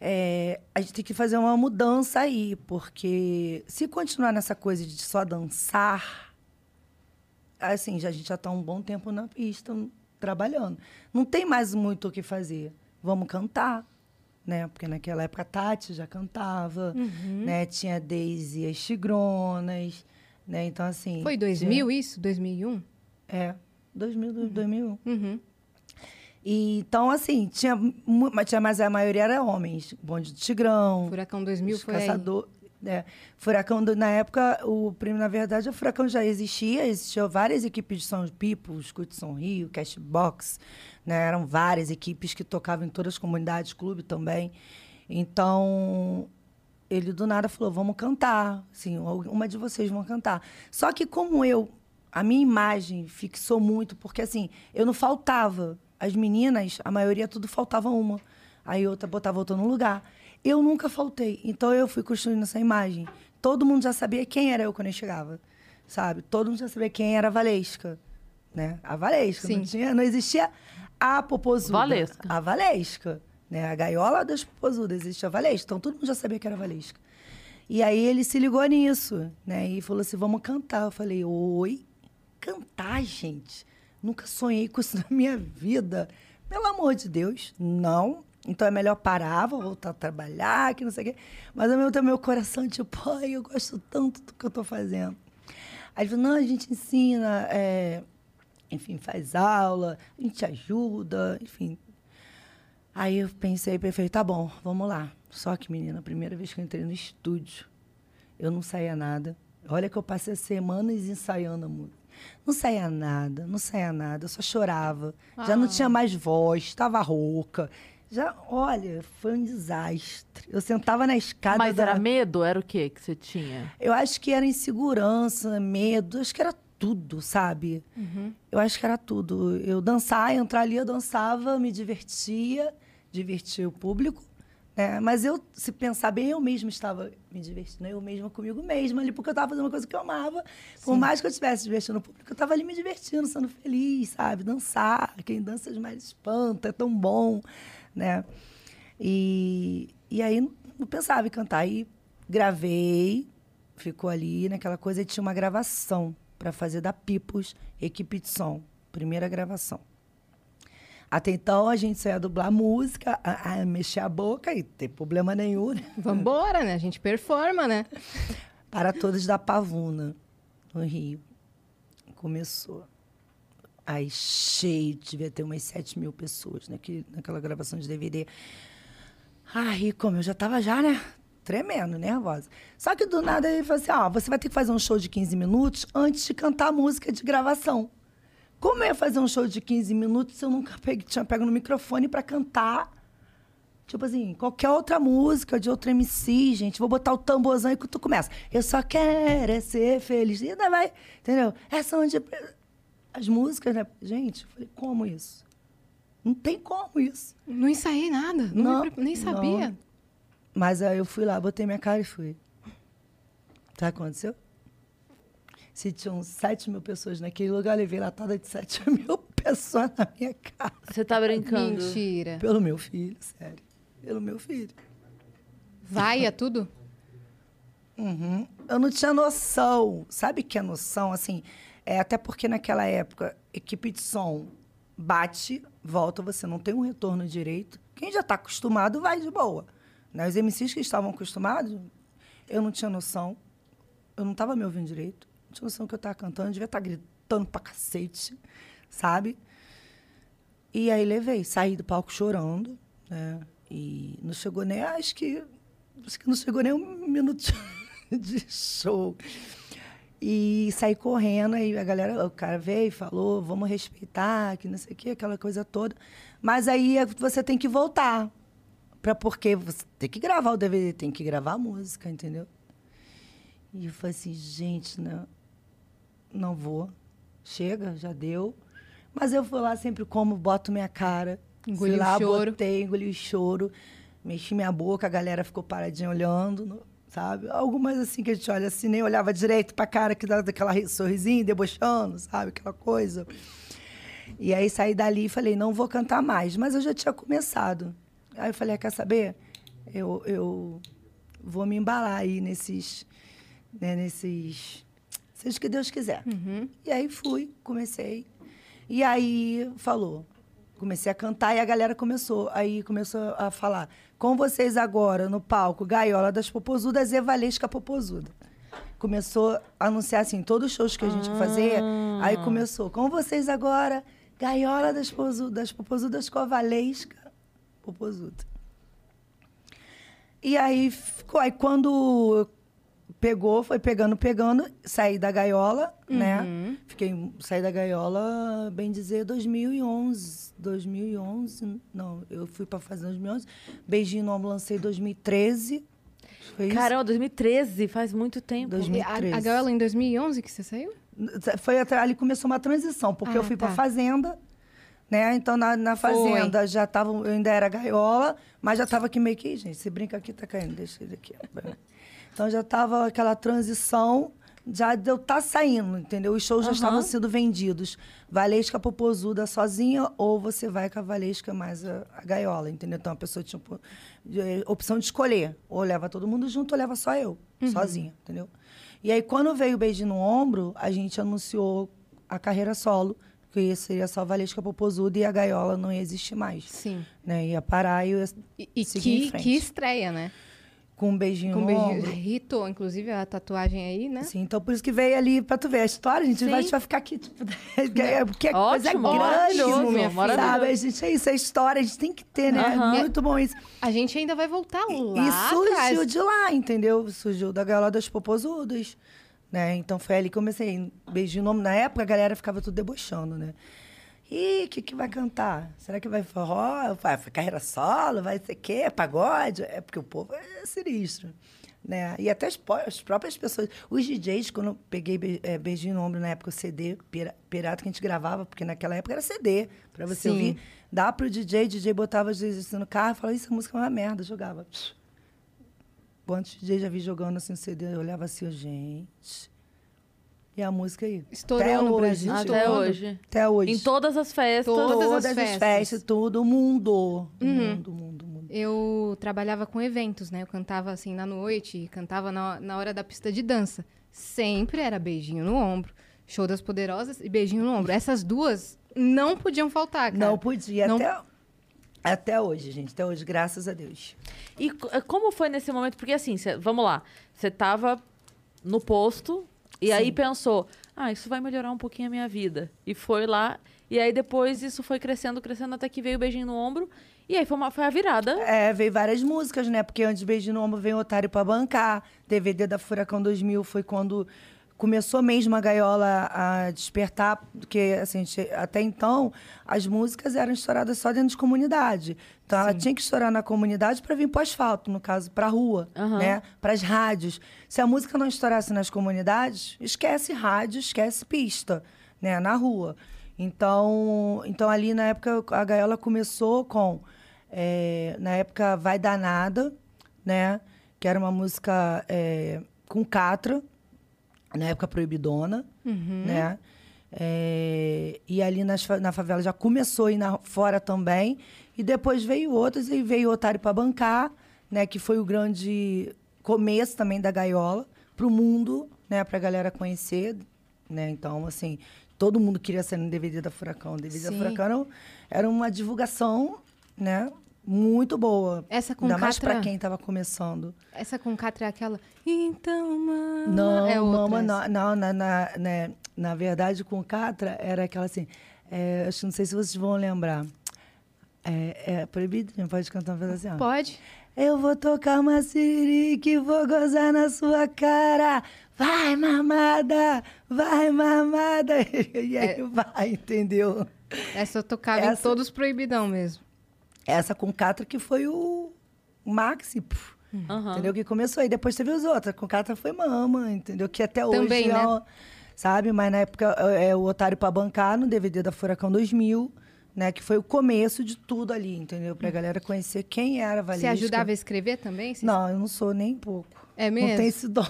é, a gente tem que fazer uma mudança aí, porque se continuar nessa coisa de só dançar, assim, já, a gente já está um bom tempo na pista trabalhando. Não tem mais muito o que fazer. Vamos cantar, né? Porque naquela época a Tati já cantava, Uhum. né? Tinha a Daisy as Tigronas, né? Então, assim... Foi tinha- 2000 isso? 2001? É, 2000, 2001. Uhum. E, então, assim, tinha, tinha, mas a maioria era homens. Bonde do Tigrão, Furacão 2000 os foi caçador, é, Furacão, do- na época, o prêmio, na verdade, o Furacão já existia, existiam várias equipes de São People, Escute São Rio, Cashbox, né? Eram várias equipes que tocavam em todas as comunidades, clube também. Então, ele do nada falou, vamos cantar, assim, uma de vocês vão cantar. Só que como eu, a minha imagem fixou muito, porque assim, eu não faltava. As meninas, a maioria tudo faltava uma. Aí outra botava outra no lugar. Eu nunca faltei. Então eu fui construindo essa imagem. Todo mundo já sabia quem era eu quando eu chegava. Sabe? Todo mundo já sabia quem era a Valesca. Né? A Valesca. Não, Sim. tinha, não existia a Popozuda. Valesca. A Valesca. Né? A gaiola das Popozudas. Existia a Valesca. Então todo mundo já sabia que era a Valesca. E aí ele se ligou nisso, né? E falou assim, vamos cantar. Eu falei, oi? Cantar, gente? Nunca sonhei com isso (laughs) na minha vida. Pelo amor de Deus, não. Então é melhor parar, vou voltar a trabalhar, que não sei o quê. Mas ao mesmo tempo, meu coração, tipo, (laughs) ai, eu gosto tanto do que eu tô fazendo. Aí ele falou, não, a gente ensina, é, enfim, faz aula, a gente ajuda, enfim. Aí eu pensei, perfeito, tá bom, vamos lá. Só que, menina, a primeira vez que eu entrei no estúdio, eu não saía nada. Olha que eu passei semanas ensaiando a música. Não saía nada, não saía nada, eu só chorava. Já não tinha mais voz, estava rouca. Já, olha, foi um desastre. Eu sentava na escada. Mas da- era medo? Era o quê que você tinha? Eu acho que era insegurança, medo, acho que era tudo, sabe? Eu acho que era tudo. Eu dançar, entrar ali, eu dançava, me divertia, divertia o público. Né? Mas eu, se pensar bem, eu mesma estava me divertindo, eu mesma comigo mesma ali, porque eu estava fazendo uma coisa que eu amava. Por mais que eu estivesse divertindo o público, eu estava ali me divertindo, sendo feliz, sabe? Dançar, quem dança mais espanta, é tão bom, né? E, e aí não pensava em cantar. Aí gravei, ficou ali naquela coisa e tinha uma gravação para fazer da Pipos, equipe de som. Primeira gravação. Até então a gente só ia dublar música, a, a mexer a boca e ter problema nenhum, né? (laughs) Vambora, né? A gente performa, né? Para todos da Pavuna, no Rio. Começou. Aí cheio, devia ter umas 7 mil pessoas naquele, naquela gravação de DVD. Aí, como eu já tava já, né? Tremendo, nervosa. Só que do nada ele falou assim: ó, você vai ter que fazer um show de 15 minutos antes de cantar a música de gravação. Como eu ia fazer um show de 15 minutos se eu nunca pegue- tinha pego no microfone para cantar? Tipo assim, qualquer outra música de outro MC, gente. Vou botar o tamborzão e tu começa. Eu só quero é ser feliz. E ainda vai, entendeu? Essa onde. As músicas, né? Gente, eu falei, como isso? Não tem como isso. Não ensaiei nada. Não, Não, nem sabia. não. Mas aí eu fui lá, botei minha cara e fui. Sabe o que aconteceu? Se tinham 7 mil pessoas naquele lugar, eu levei latada de 7 (laughs) mil pessoas na minha cara. Você tá brincando? Mentira. Pelo meu filho, sério. Pelo meu filho. Vai, é tudo? Uhum. Eu não tinha noção. Sabe que é noção? Assim, é até porque naquela época, equipe de som bate, volta, você não tem um retorno direito. Quem já está acostumado vai de boa. Né? Os MCs que estavam acostumados, eu não tinha noção. Eu não estava me ouvindo direito. Não tinha noção que eu estava cantando, eu devia estar gritando pra cacete, sabe? E aí levei, saí do palco chorando, né? E não chegou nem, acho que, acho que não chegou nem um minuto (laughs) de show. E saí correndo, aí a galera, o cara veio e falou, vamos respeitar, que não sei o quê, aquela coisa toda. Mas aí é- você tem que voltar. Pra, porque você tem que gravar o DVD, tem que gravar a música, entendeu? E eu falei assim, gente, não, não vou. Chega, já deu. Mas eu fui lá sempre como, boto minha cara. Engoliu Fui lá, o choro. botei, engoli o choro. Mexi minha boca, a galera ficou paradinha olhando, sabe? Algumas assim que a gente olha assim, nem olhava direito pra cara, que dava aquela ri- sorrisinho, debochando, sabe? Aquela coisa. E aí saí dali e falei, não vou cantar mais. Mas eu já tinha começado. Aí eu falei, ah, quer saber? Eu, eu vou me embalar aí nesses, né, nesses, seja o que Deus quiser. E aí fui, comecei. E aí falou, comecei a cantar e a galera começou, aí começou a falar, com vocês agora no palco, Gaiola das Popozudas e Valesca Popozuda. Começou a anunciar assim, todos os shows que a gente fazia, aí começou, com vocês agora, Gaiola das, Pozu- das Popozudas com a Valesca Popozuda. E aí ficou. Aí quando pegou, foi pegando, pegando, saí da gaiola, né? Fiquei, saí da gaiola, bem dizer, 2011. 2011, não, eu fui pra fazer 2011. Beijinho no ombro lancei em 2013. Foi isso? Caramba, 2013, faz muito tempo. Dois- E A, a 2013. Gaiola em 2011 que você saiu? Foi até, ali começou uma transição, porque Ah, eu fui tá. pra fazenda, né? Então na, na Foi. fazenda já tava, eu ainda era gaiola, mas já tava aqui meio que, gente, se brinca aqui, tá caindo, deixa ele aqui. Então já tava aquela transição, já de eu tá saindo, entendeu? Os shows já Aham. estavam sendo vendidos. Valesca Popozuda sozinha, ou você vai com a Valesca mais a, a gaiola, entendeu? Então a pessoa tinha po- de- eh, opção de escolher. Ou leva todo mundo junto, ou leva só eu, sozinha, entendeu? E aí, quando veio o Beijo no Ombro, a gente anunciou a carreira solo que seria só Valesca Popozuda e a gaiola não ia existir mais. Sim. Né? Ia parar e ia E, e que, que estreia, né? Com um beijinho Com no beijinho. ombro. (laughs) Ritou, inclusive, a tatuagem aí, né? Assim, então por isso que veio ali pra tu ver a história, a gente, vai, a ficar aqui, tipo, (laughs) é porque é coisa Ótimo, grande, minha filha, sabe? A gente, é isso, é história, a gente tem que ter, né? Aham. Muito bom isso. A gente ainda vai voltar lá e surgiu atrás. de lá, entendeu? Surgiu da gaiola das popozudas, né? Então foi ali que eu comecei. Beijinho no. Na época a galera ficava tudo debochando, né? Ih, o que, que vai cantar? Será que vai forró? Vai carreira solo? Vai ser quê? Pagode? É porque o povo é sinistro. Né? E até as, as próprias pessoas. Os DJs, quando eu peguei be- eh, beijinho no ombro na época, o CD, pira- pirata que a gente gravava, porque naquela época era CD, pra você Sim. ouvir. Dá pro DJ, DJ botava assim no carro e falava, isso, a música é uma merda, jogava. Quantos DJ já vi jogando assim o CD? Eu olhava assim, gente. E a música aí? Estourou Até no hoje, Brasil Até todo. hoje. Até hoje. Em todas as festas. Todas as Todas as festas. festas, tudo, mundo. Uhum. Mundo, mundo, mundo. Eu trabalhava com eventos, né? Eu cantava assim na noite, cantava na, na hora da pista de dança. Sempre era beijinho no ombro. Show das Poderosas e beijinho no ombro. Essas duas não podiam faltar, cara. Não podia. Não- Até, até hoje, gente. Até hoje, graças a Deus. E co- como foi nesse momento? Porque assim, cê- vamos lá. Você tava no posto e aí pensou, ah, isso vai melhorar um pouquinho a minha vida. E foi lá. E aí depois isso foi crescendo, crescendo, até que veio o beijinho no ombro. E aí foi, uma, foi a virada. É, veio várias músicas, né? Porque antes de Beijinho no Ombro veio Otário pra bancar. DVD da Furacão 2000 foi quando começou mesmo a gaiola a despertar, porque assim, até então as músicas eram estouradas só dentro de comunidade. Então ela tinha que estourar na comunidade para vir pro asfalto, no caso, pra rua, Aham. né? Para as rádios. Se a música não estourasse nas comunidades, esquece rádio, esquece pista, né, na rua. Então, então ali na época a gaiola começou com é, na época Vai Danada, né? Que era uma música é, com Catra, na época proibidona, né? É, e ali nas na favela já começou a ir na, fora também. E depois veio outras, e veio Otário para bancar, né? Que foi o grande começo também da gaiola para o mundo, né? Para a galera conhecer, né? Então, assim, todo mundo queria ser no DVD da Furacão. O DVD da Sim. Furacão era, era uma divulgação, né? Muito boa. Essa com Ainda mais Catra- para quem estava começando. Essa com Catra é aquela. Então, mama. Não, é outra mama, não, não na, na, né, na verdade, com Catra, era aquela assim. é, acho não sei se vocês vão lembrar. É, é proibido? Não pode cantar um pedacinho? Pode. Eu vou tocar uma sirique, vou gozar na sua cara. Vai, mamada! Vai, mamada! (laughs) E É. aí vai, entendeu? Essa eu tocava em Essa- todos proibidão mesmo. Essa com Catra que foi o Maxi, puf, Aham. entendeu? Que começou. E depois teve os outros. Com Catra foi Mama, entendeu? Que até hoje Também, é né? o- Sabe? Mas na época é é o Otário pra bancar no DVD da Furacão 2000, né? Que foi o começo de tudo ali, entendeu? Pra galera conhecer quem era a Você ajudava a escrever também? Você- Não, eu não sou nem pouco. É Não mesmo? tem esse dom.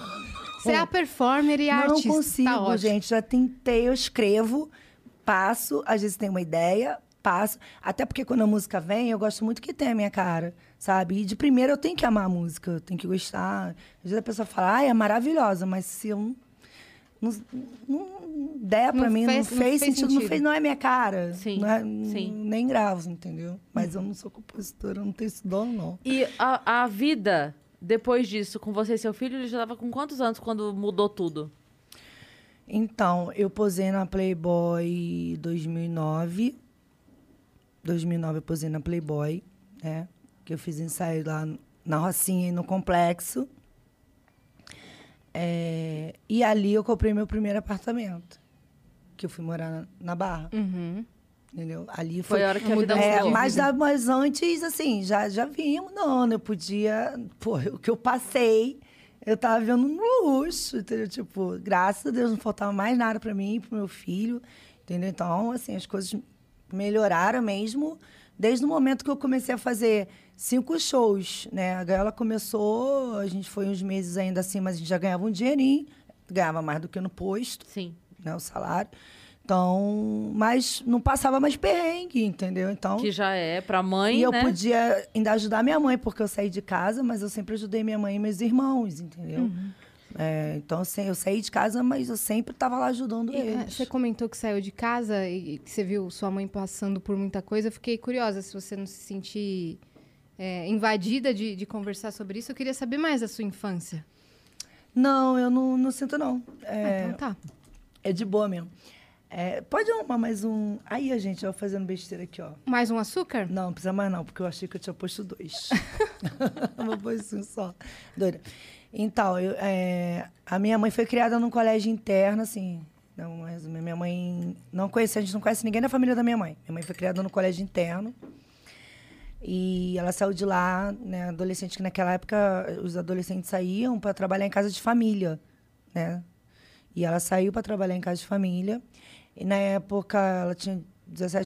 Você é a performer e a Não artista. consigo, tá gente. Já tentei, eu escrevo, passo, às vezes tenho uma ideia, passo. Até porque quando a música vem, eu gosto muito que tenha a minha cara, sabe? E de primeira eu tenho que amar a música, eu tenho que gostar. Às vezes a pessoa fala, ai, é maravilhosa, mas se eu não, não, não der pra Não mim, fez- não não fez fez sentido, não sentido. fez, não é minha cara. Sim, Não é- sim. Nem gravo, entendeu? Mas eu não sou compositora, eu não tenho esse dom, não. E a, a vida, depois disso, com você e seu filho, ele já tava com quantos anos quando mudou tudo? Então, eu posei na Playboy 2009. 2009 eu posei na Playboy, né? Que eu fiz ensaio lá na Rocinha e no Complexo. É, e ali eu comprei meu primeiro apartamento. Que eu fui morar na, na Barra, Uhum. entendeu? Ali Foi foi... a hora que a vida É, mudou. mas, da- mas antes, assim, já, já vimos, não, eu podia. Pô, o que eu passei, eu tava vendo um luxo, entendeu? Tipo, graças a Deus não faltava mais nada pra mim e pro meu filho, entendeu? Então, assim, as coisas melhoraram mesmo desde o momento que eu comecei a fazer cinco shows, né? A Gaiola começou, a gente foi uns meses ainda assim, mas a gente já ganhava um dinheirinho, ganhava mais do que no posto Sim. né, o salário. Então, mas não passava mais perrengue, entendeu? Então, Que já é pra mãe, e eu né? podia ainda ajudar minha mãe, porque eu saí de casa, mas eu sempre ajudei minha mãe e meus irmãos, entendeu? É, então, assim, eu saí de casa, mas eu sempre estava lá ajudando E, é, eles. Você comentou que saiu de casa e que você viu sua mãe passando por muita coisa. Eu fiquei curiosa se você não se sentir é, invadida de, de conversar sobre isso. Eu queria saber mais da sua infância. Não, eu não, não sinto, não. Ah, É, então tá. é de boa mesmo. É, pode arrumar mais um. Aí, a gente, ó, fazendo besteira aqui, ó. Mais um açúcar? Não, não precisa mais não, porque eu achei que eu tinha posto dois. (laughs) (laughs) Vou pôr um só. Doida. Então, eu, é, a minha mãe foi criada num colégio interno, assim. Não, minha mãe não conhece, a gente não conhece ninguém da família da minha mãe. Minha mãe foi criada no colégio interno. E ela saiu de lá, né, adolescente, que naquela época os adolescentes saíam para trabalhar em casa de família, né? E ela saiu para trabalhar em casa de família. E na época ela tinha 17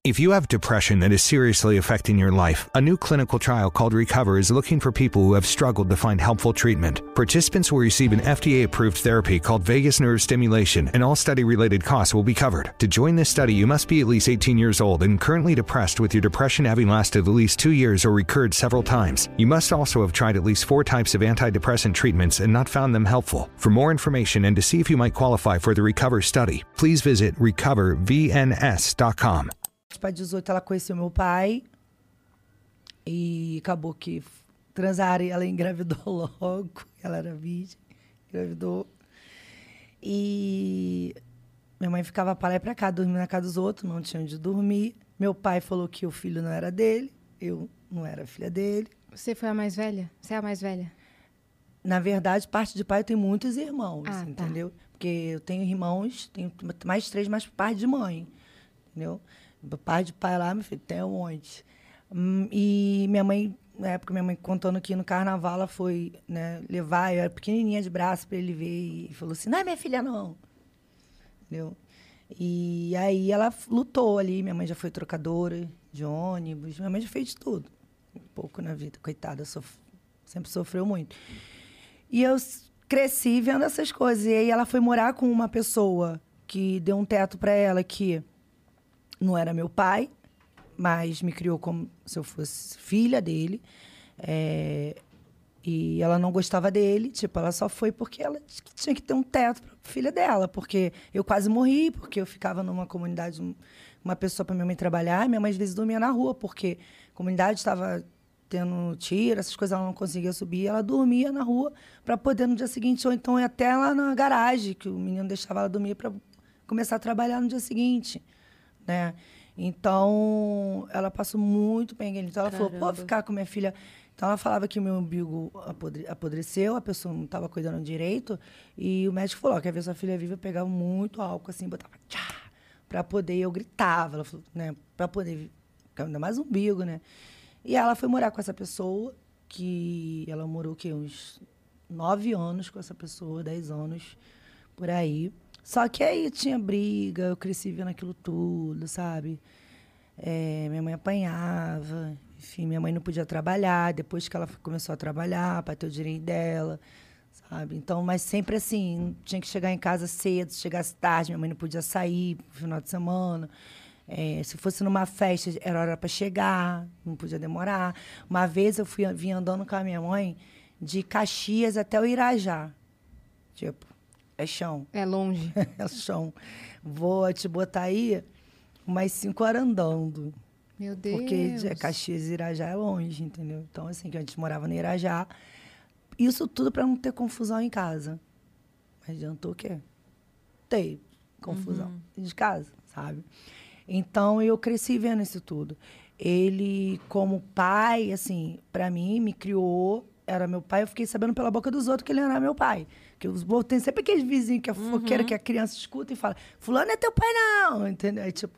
If you have depression that is seriously affecting your life, a new clinical trial called Recover is looking for people who have struggled to find helpful treatment. Participants will receive an FDA approved therapy called vagus nerve stimulation, and all study related costs will be covered. To join this study, you must be at least 18 years old and currently depressed with your depression having lasted at least two years or recurred several times. You must also have tried at least four types of antidepressant treatments and not found them helpful. For more information and to see if you might qualify for the Recover study, please visit recovervns.com. para 18 ela conheceu meu pai e acabou que transaram e ela engravidou (laughs) logo. Ela era virgem, engravidou. E minha mãe ficava para lá e para cá, dormindo na casa dos outros, não tinha onde dormir. Meu pai falou que o filho não era dele, eu não era filha dele. Você foi a mais velha? Você é a mais velha? Na verdade, parte de pai eu tenho muitos irmãos, Ah, tá. entendeu? Porque eu tenho irmãos, tenho mais três, mais parte de mãe, entendeu? Pai de pai lá, meu filho, tem um monte. E minha mãe, na época, minha mãe contando que no carnaval ela foi né, levar, eu era pequenininha de braço para ele ver, e falou assim: não é minha filha, não. Entendeu? E aí ela lutou ali, minha mãe já foi trocadora de ônibus, minha mãe já fez de tudo. Um pouco na vida, coitada, sof- sempre sofreu muito. E eu cresci vendo essas coisas. E aí ela foi morar com uma pessoa que deu um teto para ela que não era meu pai, mas me criou como se eu fosse filha dele. É, e ela não gostava dele, tipo, ela só foi porque ela tinha que ter um teto para filha dela, porque eu quase morri, porque eu ficava numa comunidade, um- uma pessoa para minha mãe trabalhar, e minha mãe às vezes dormia na rua, porque a comunidade estava tendo tiro, essas coisas ela não conseguia subir, ela dormia na rua para poder no dia seguinte, ou então até lá na garagem, que o menino deixava ela dormir para começar a trabalhar no dia seguinte, né? Então, ela passou muito bem. Então, ela falou, pô, Caramba. ficar com minha filha... Então, ela falava que o meu umbigo apodre- apodreceu, a pessoa não estava cuidando direito, e o médico falou, ó, quer ver sua filha viva, eu pegava muito álcool, assim, botava tchá, para poder, eu gritava, ela falou, né, para poder, ainda mais umbigo, né? E ela foi morar com essa pessoa, que ela morou, o quê? Uns nove anos com essa pessoa, dez anos, por aí. Só que aí tinha briga, eu cresci vendo aquilo tudo, sabe? É, minha mãe apanhava, enfim, minha mãe não podia trabalhar, depois que ela começou a trabalhar, para ter o direito dela, sabe? Então, mas sempre assim, tinha que chegar em casa cedo, se chegasse tarde, minha mãe não podia sair no final de semana. É, se fosse numa festa, era hora para chegar, não podia demorar. Uma vez eu fui vim andando com a minha mãe de Caxias até o Irajá. Tipo, é chão. É longe. (laughs) é chão. Vou te botar aí umas cinco horas andando. Meu Deus. Porque de Caxias e Irajá é longe, entendeu? Então, assim, que a gente morava no Irajá. Isso tudo para não ter confusão em casa. Mas adiantou o quê? Ter confusão de casa, sabe? Então, eu cresci vendo isso tudo. Ele, como pai, assim, para mim, me criou, era meu pai. Eu fiquei sabendo pela boca dos outros que ele era meu pai. Que os bo- tem sempre aqueles vizinhos que é fofoqueira, que a criança escuta e fala: Fulano é teu pai, não, entendeu? Aí, tipo,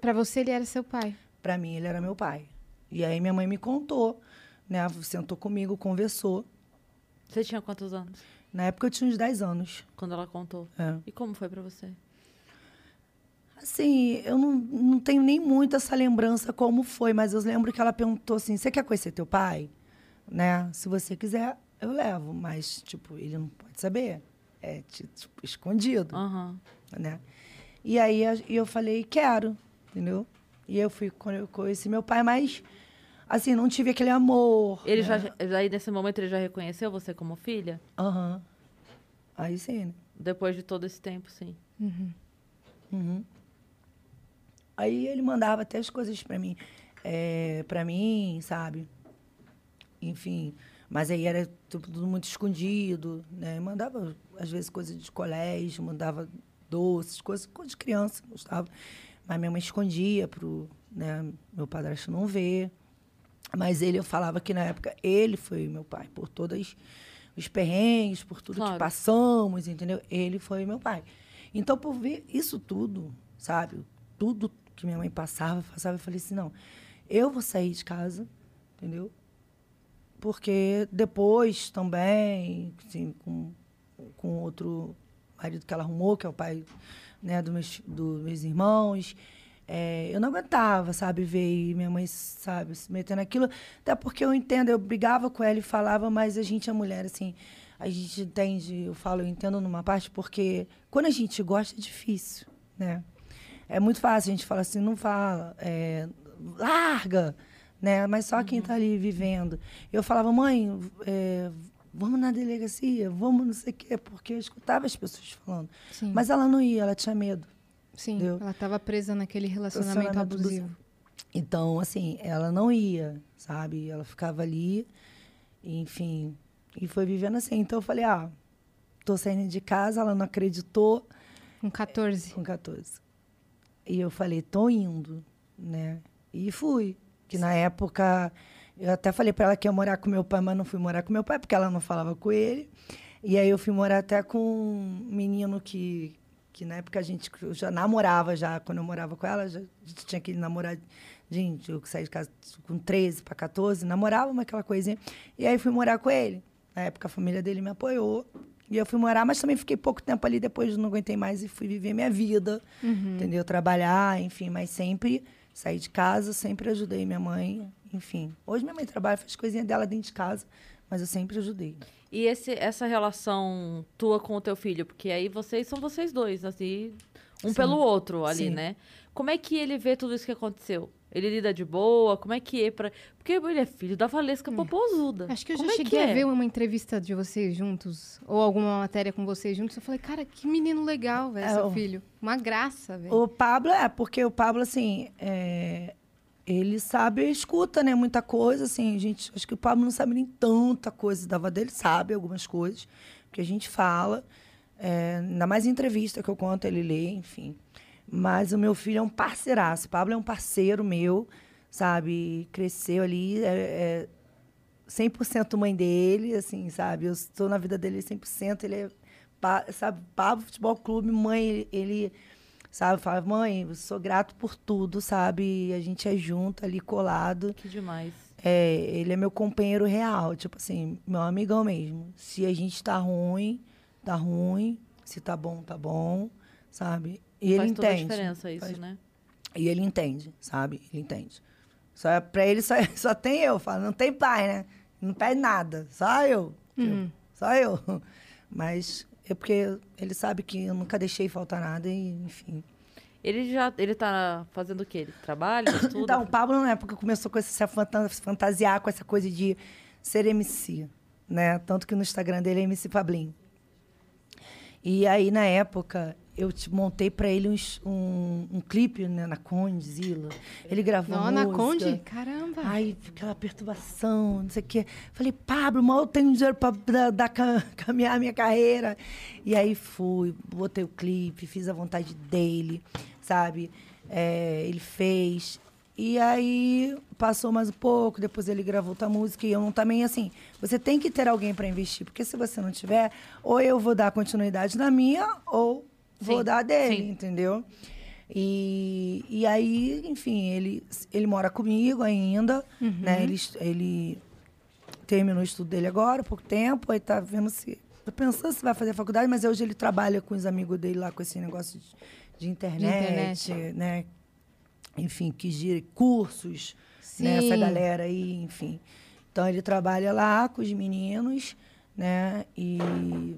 Pra você, ele era seu pai. Pra mim, ele era meu pai. E aí minha mãe me contou, né? Sentou comigo, conversou. Você tinha quantos anos Na época eu tinha uns 10 anos. quando ela contou? É. E como foi pra você? Assim, eu não, não tenho nem muito essa lembrança como foi, mas eu lembro que ela perguntou assim: você quer conhecer teu pai? Né? Se você quiser, eu levo. Mas, tipo, ele não pode saber. É, ti- tipo, escondido. Aham. né? E aí eu falei, quero, entendeu? E eu fui quando eu conheci meu pai, mas assim, não tive aquele amor. Ele né? já, aí nesse momento ele já reconheceu você como filha? Aham. Aí sim, né? Depois de todo esse tempo, sim. Uhum. Aí ele mandava até as coisas pra mim, é, para mim, sabe? Enfim, mas aí era tudo muito escondido, né? Mandava às vezes coisas de colégio, mandava doces, coisas, coisas de criança, gostava. Mas minha mãe escondia pro, né, meu padrasto não ver. Mas ele, eu falava que na época ele foi meu pai, por todas os perrengues, por tudo Claro. que passamos, entendeu? Ele foi meu pai. Então, por ver isso tudo, sabe? Tudo que minha mãe passava, passava, eu falei assim, não, eu vou sair de casa, entendeu? Porque depois também, assim, com, com outro marido que ela arrumou, que é o pai né, dos meus, dos meus irmãos, é, eu não aguentava, sabe, ver minha mãe, sabe, se metendo naquilo. Até porque eu entendo, eu brigava com ela e falava, mas a gente é mulher, assim, a gente entende, eu falo, eu entendo numa parte, porque quando a gente gosta é difícil, né? É muito fácil, a gente fala assim, não fala, é, larga, né? Mas só quem está ali vivendo. Eu falava, mãe, é, vamos na delegacia, vamos não sei o quê, porque eu escutava as pessoas falando. Sim. Mas ela não ia, ela tinha medo. Sim, Entendeu? ela estava presa naquele relacionamento Relacionamento abusivo. Então, assim, ela não ia, sabe? Ela ficava ali, enfim, e foi vivendo assim. Então eu falei, ah, tô saindo de casa, ela não acreditou Com 14. com 14. E eu falei, tô indo, né? E fui. Que na época, eu até falei para ela que ia morar com meu pai, mas não fui morar com meu pai, porque ela não falava com ele. E aí eu fui morar até com um menino que, que na época a gente já namorava, já quando eu morava com ela, já, a gente tinha aquele namorado. Gente, eu saí de casa com 13 para 14, namorava aquela coisinha. E aí fui morar com ele. Na época a família dele me apoiou. E eu fui morar, mas também fiquei pouco tempo ali, depois não aguentei mais e fui viver minha vida. Entendeu? Trabalhar, enfim, mas sempre saí de casa, sempre ajudei minha mãe, enfim. Hoje minha mãe trabalha, faz coisinha dela dentro de casa, mas eu sempre ajudei. E esse, essa relação tua com o teu filho? Porque aí vocês são vocês dois, assim, um Sim. pelo outro ali, Sim. né? Como é que ele vê tudo isso que aconteceu? Ele lida de boa? Como é que é pra... Porque ele é filho da Valesca Popozuda. Acho que eu Como já é cheguei que a é? ver uma entrevista de vocês juntos, ou alguma matéria com vocês juntos. Eu falei, cara, que menino legal, velho, É, seu o- filho. Uma graça, velho. O Pablo é, porque o Pablo, assim, é, ele sabe, escuta, né, muita coisa, assim, gente, acho que o Pablo não sabe nem tanta coisa da dele, sabe algumas coisas, que a gente fala, é, ainda mais em entrevista que eu conto, ele lê, enfim. Mas o meu filho é um parceiraço, o Pablo é um parceiro meu, sabe, cresceu ali, é, é 100% mãe dele, assim, sabe, eu estou na vida dele 100%, ele é, sabe, Pablo Futebol Clube, mãe, ele- ele sabe? Fala, mãe, eu sou grato por tudo, sabe? A gente é junto ali, colado. Que demais. É, ele é meu companheiro real, tipo assim, meu amigão mesmo. Se a gente tá ruim, tá ruim. Se tá bom, tá bom, sabe? E Faz ele toda a entende. diferença isso, Faz- né? E ele entende, sabe? Ele entende. Só pra ele só, (laughs) só tem eu, falo, não tem pai, né? Não pede nada, só eu. Uhum. Só eu. (laughs) Mas é porque ele sabe que eu nunca deixei faltar nada e, enfim. Ele já... Ele tá fazendo o quê? Ele trabalha, (coughs) estuda? Então, o Pablo, na época, começou com esse, se fanta- fantasiar com essa coisa de ser MC, né? Tanto que no Instagram dele é MC Pablinho. E aí, na época, eu te- montei pra ele uns- um, um clipe né, na Conde, Zila. Ele gravou Não, na música. Conde? Caramba. Ai, aquela perturbação, não sei o quê. Falei, Pablo, mal eu tenho dinheiro pra dar, dar ca- (laughs) caminhar a minha carreira. E aí fui, botei o clipe, fiz a vontade dele, sabe? É, ele fez. E aí passou mais um pouco, depois ele gravou outra música. E eu não também, assim, você tem que ter alguém para investir. Porque se você não tiver, ou eu vou dar continuidade na minha, ou vou Sim, dar a dele, sim. entendeu? E, e aí, enfim, ele, ele mora comigo ainda, né? Ele, ele terminou o estudo dele agora, há pouco tempo, aí tá vendo se. Tá pensando se vai fazer faculdade, mas hoje ele trabalha com os amigos dele lá com esse negócio de, de internet, né? Enfim, que gira cursos, né? Essa Sim. galera aí, enfim. Então ele trabalha lá com os meninos, né? E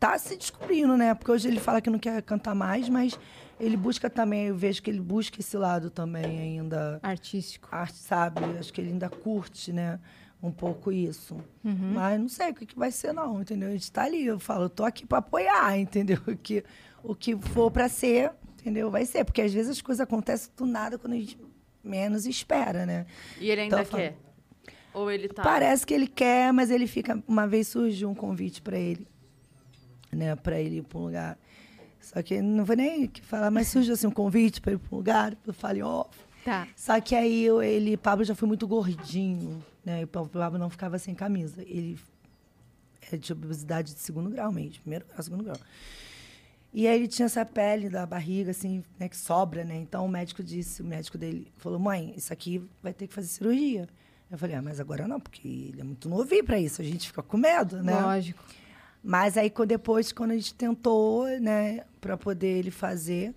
tá se descobrindo, né? Porque hoje ele fala que não quer cantar mais, mas ele busca também, eu vejo que ele busca esse lado também ainda Artístico. arte, sabe? Acho que ele ainda curte, né? um pouco isso. Uhum. Mas não sei o que, que vai ser, não, entendeu? A gente tá ali, eu falo, eu tô aqui para apoiar, (laughs) entendeu? O que, o que for para ser, entendeu? Vai ser. Porque às vezes as coisas acontecem do nada quando a gente menos espera, né? E ele ainda Então, quer? Ou ele tá... Parece que ele quer, mas ele fica. Uma vez surgiu um convite para ele, né? Para ele ir para um lugar. Só que não vou nem que falar, mas surgiu assim um convite para ir para um lugar, eu falei, ó. Tá. Só que aí eu- ele, Pablo já foi muito gordinho, né? E o Pablo não ficava sem camisa. Ele é de obesidade de segundo grau mesmo, primeiro grau, segundo grau. E aí ele tinha essa pele da barriga, assim, né, que sobra, né? Então o médico disse, o médico dele falou, mãe, isso aqui vai ter que fazer cirurgia. Eu falei, ah, mas agora não, porque ele é muito novinho para isso, a gente fica com medo, né? Lógico. Mas aí depois, quando a gente tentou, né, para poder ele fazer,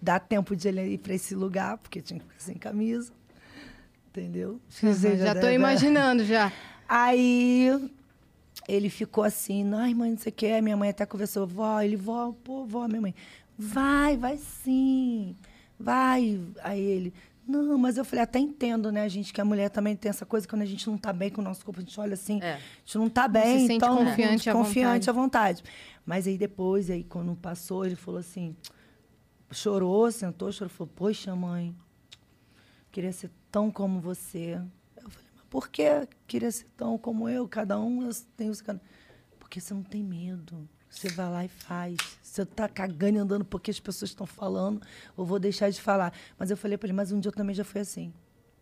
dá tempo de ele ir para esse lugar, porque tinha que ficar sem camisa. Entendeu? Você já tô deve- imaginando já. Aí ele ficou assim, ai, mãe, não sei o quê. Minha mãe até conversou, vó, ele, vó, pô, vó, minha mãe, vai, vai sim, vai. Aí ele, não, mas eu falei, até entendo, né, gente, que a mulher também tem essa coisa, quando a gente não tá bem com o nosso corpo, a gente olha assim, É. a gente não tá bem, se sente então, confiante à confiante à vontade. Mas aí depois, aí quando passou, ele falou assim, chorou, sentou, chorou, falou, poxa, mãe, queria ser tão como você. Eu falei, mas por que queria ser tão como eu? Cada um eu tem os Porque você não tem medo. Você vai lá e faz. Você tá cagando e andando porque as pessoas estão falando, eu vou deixar de falar. Mas eu falei para ele, mas um dia eu também já fui assim.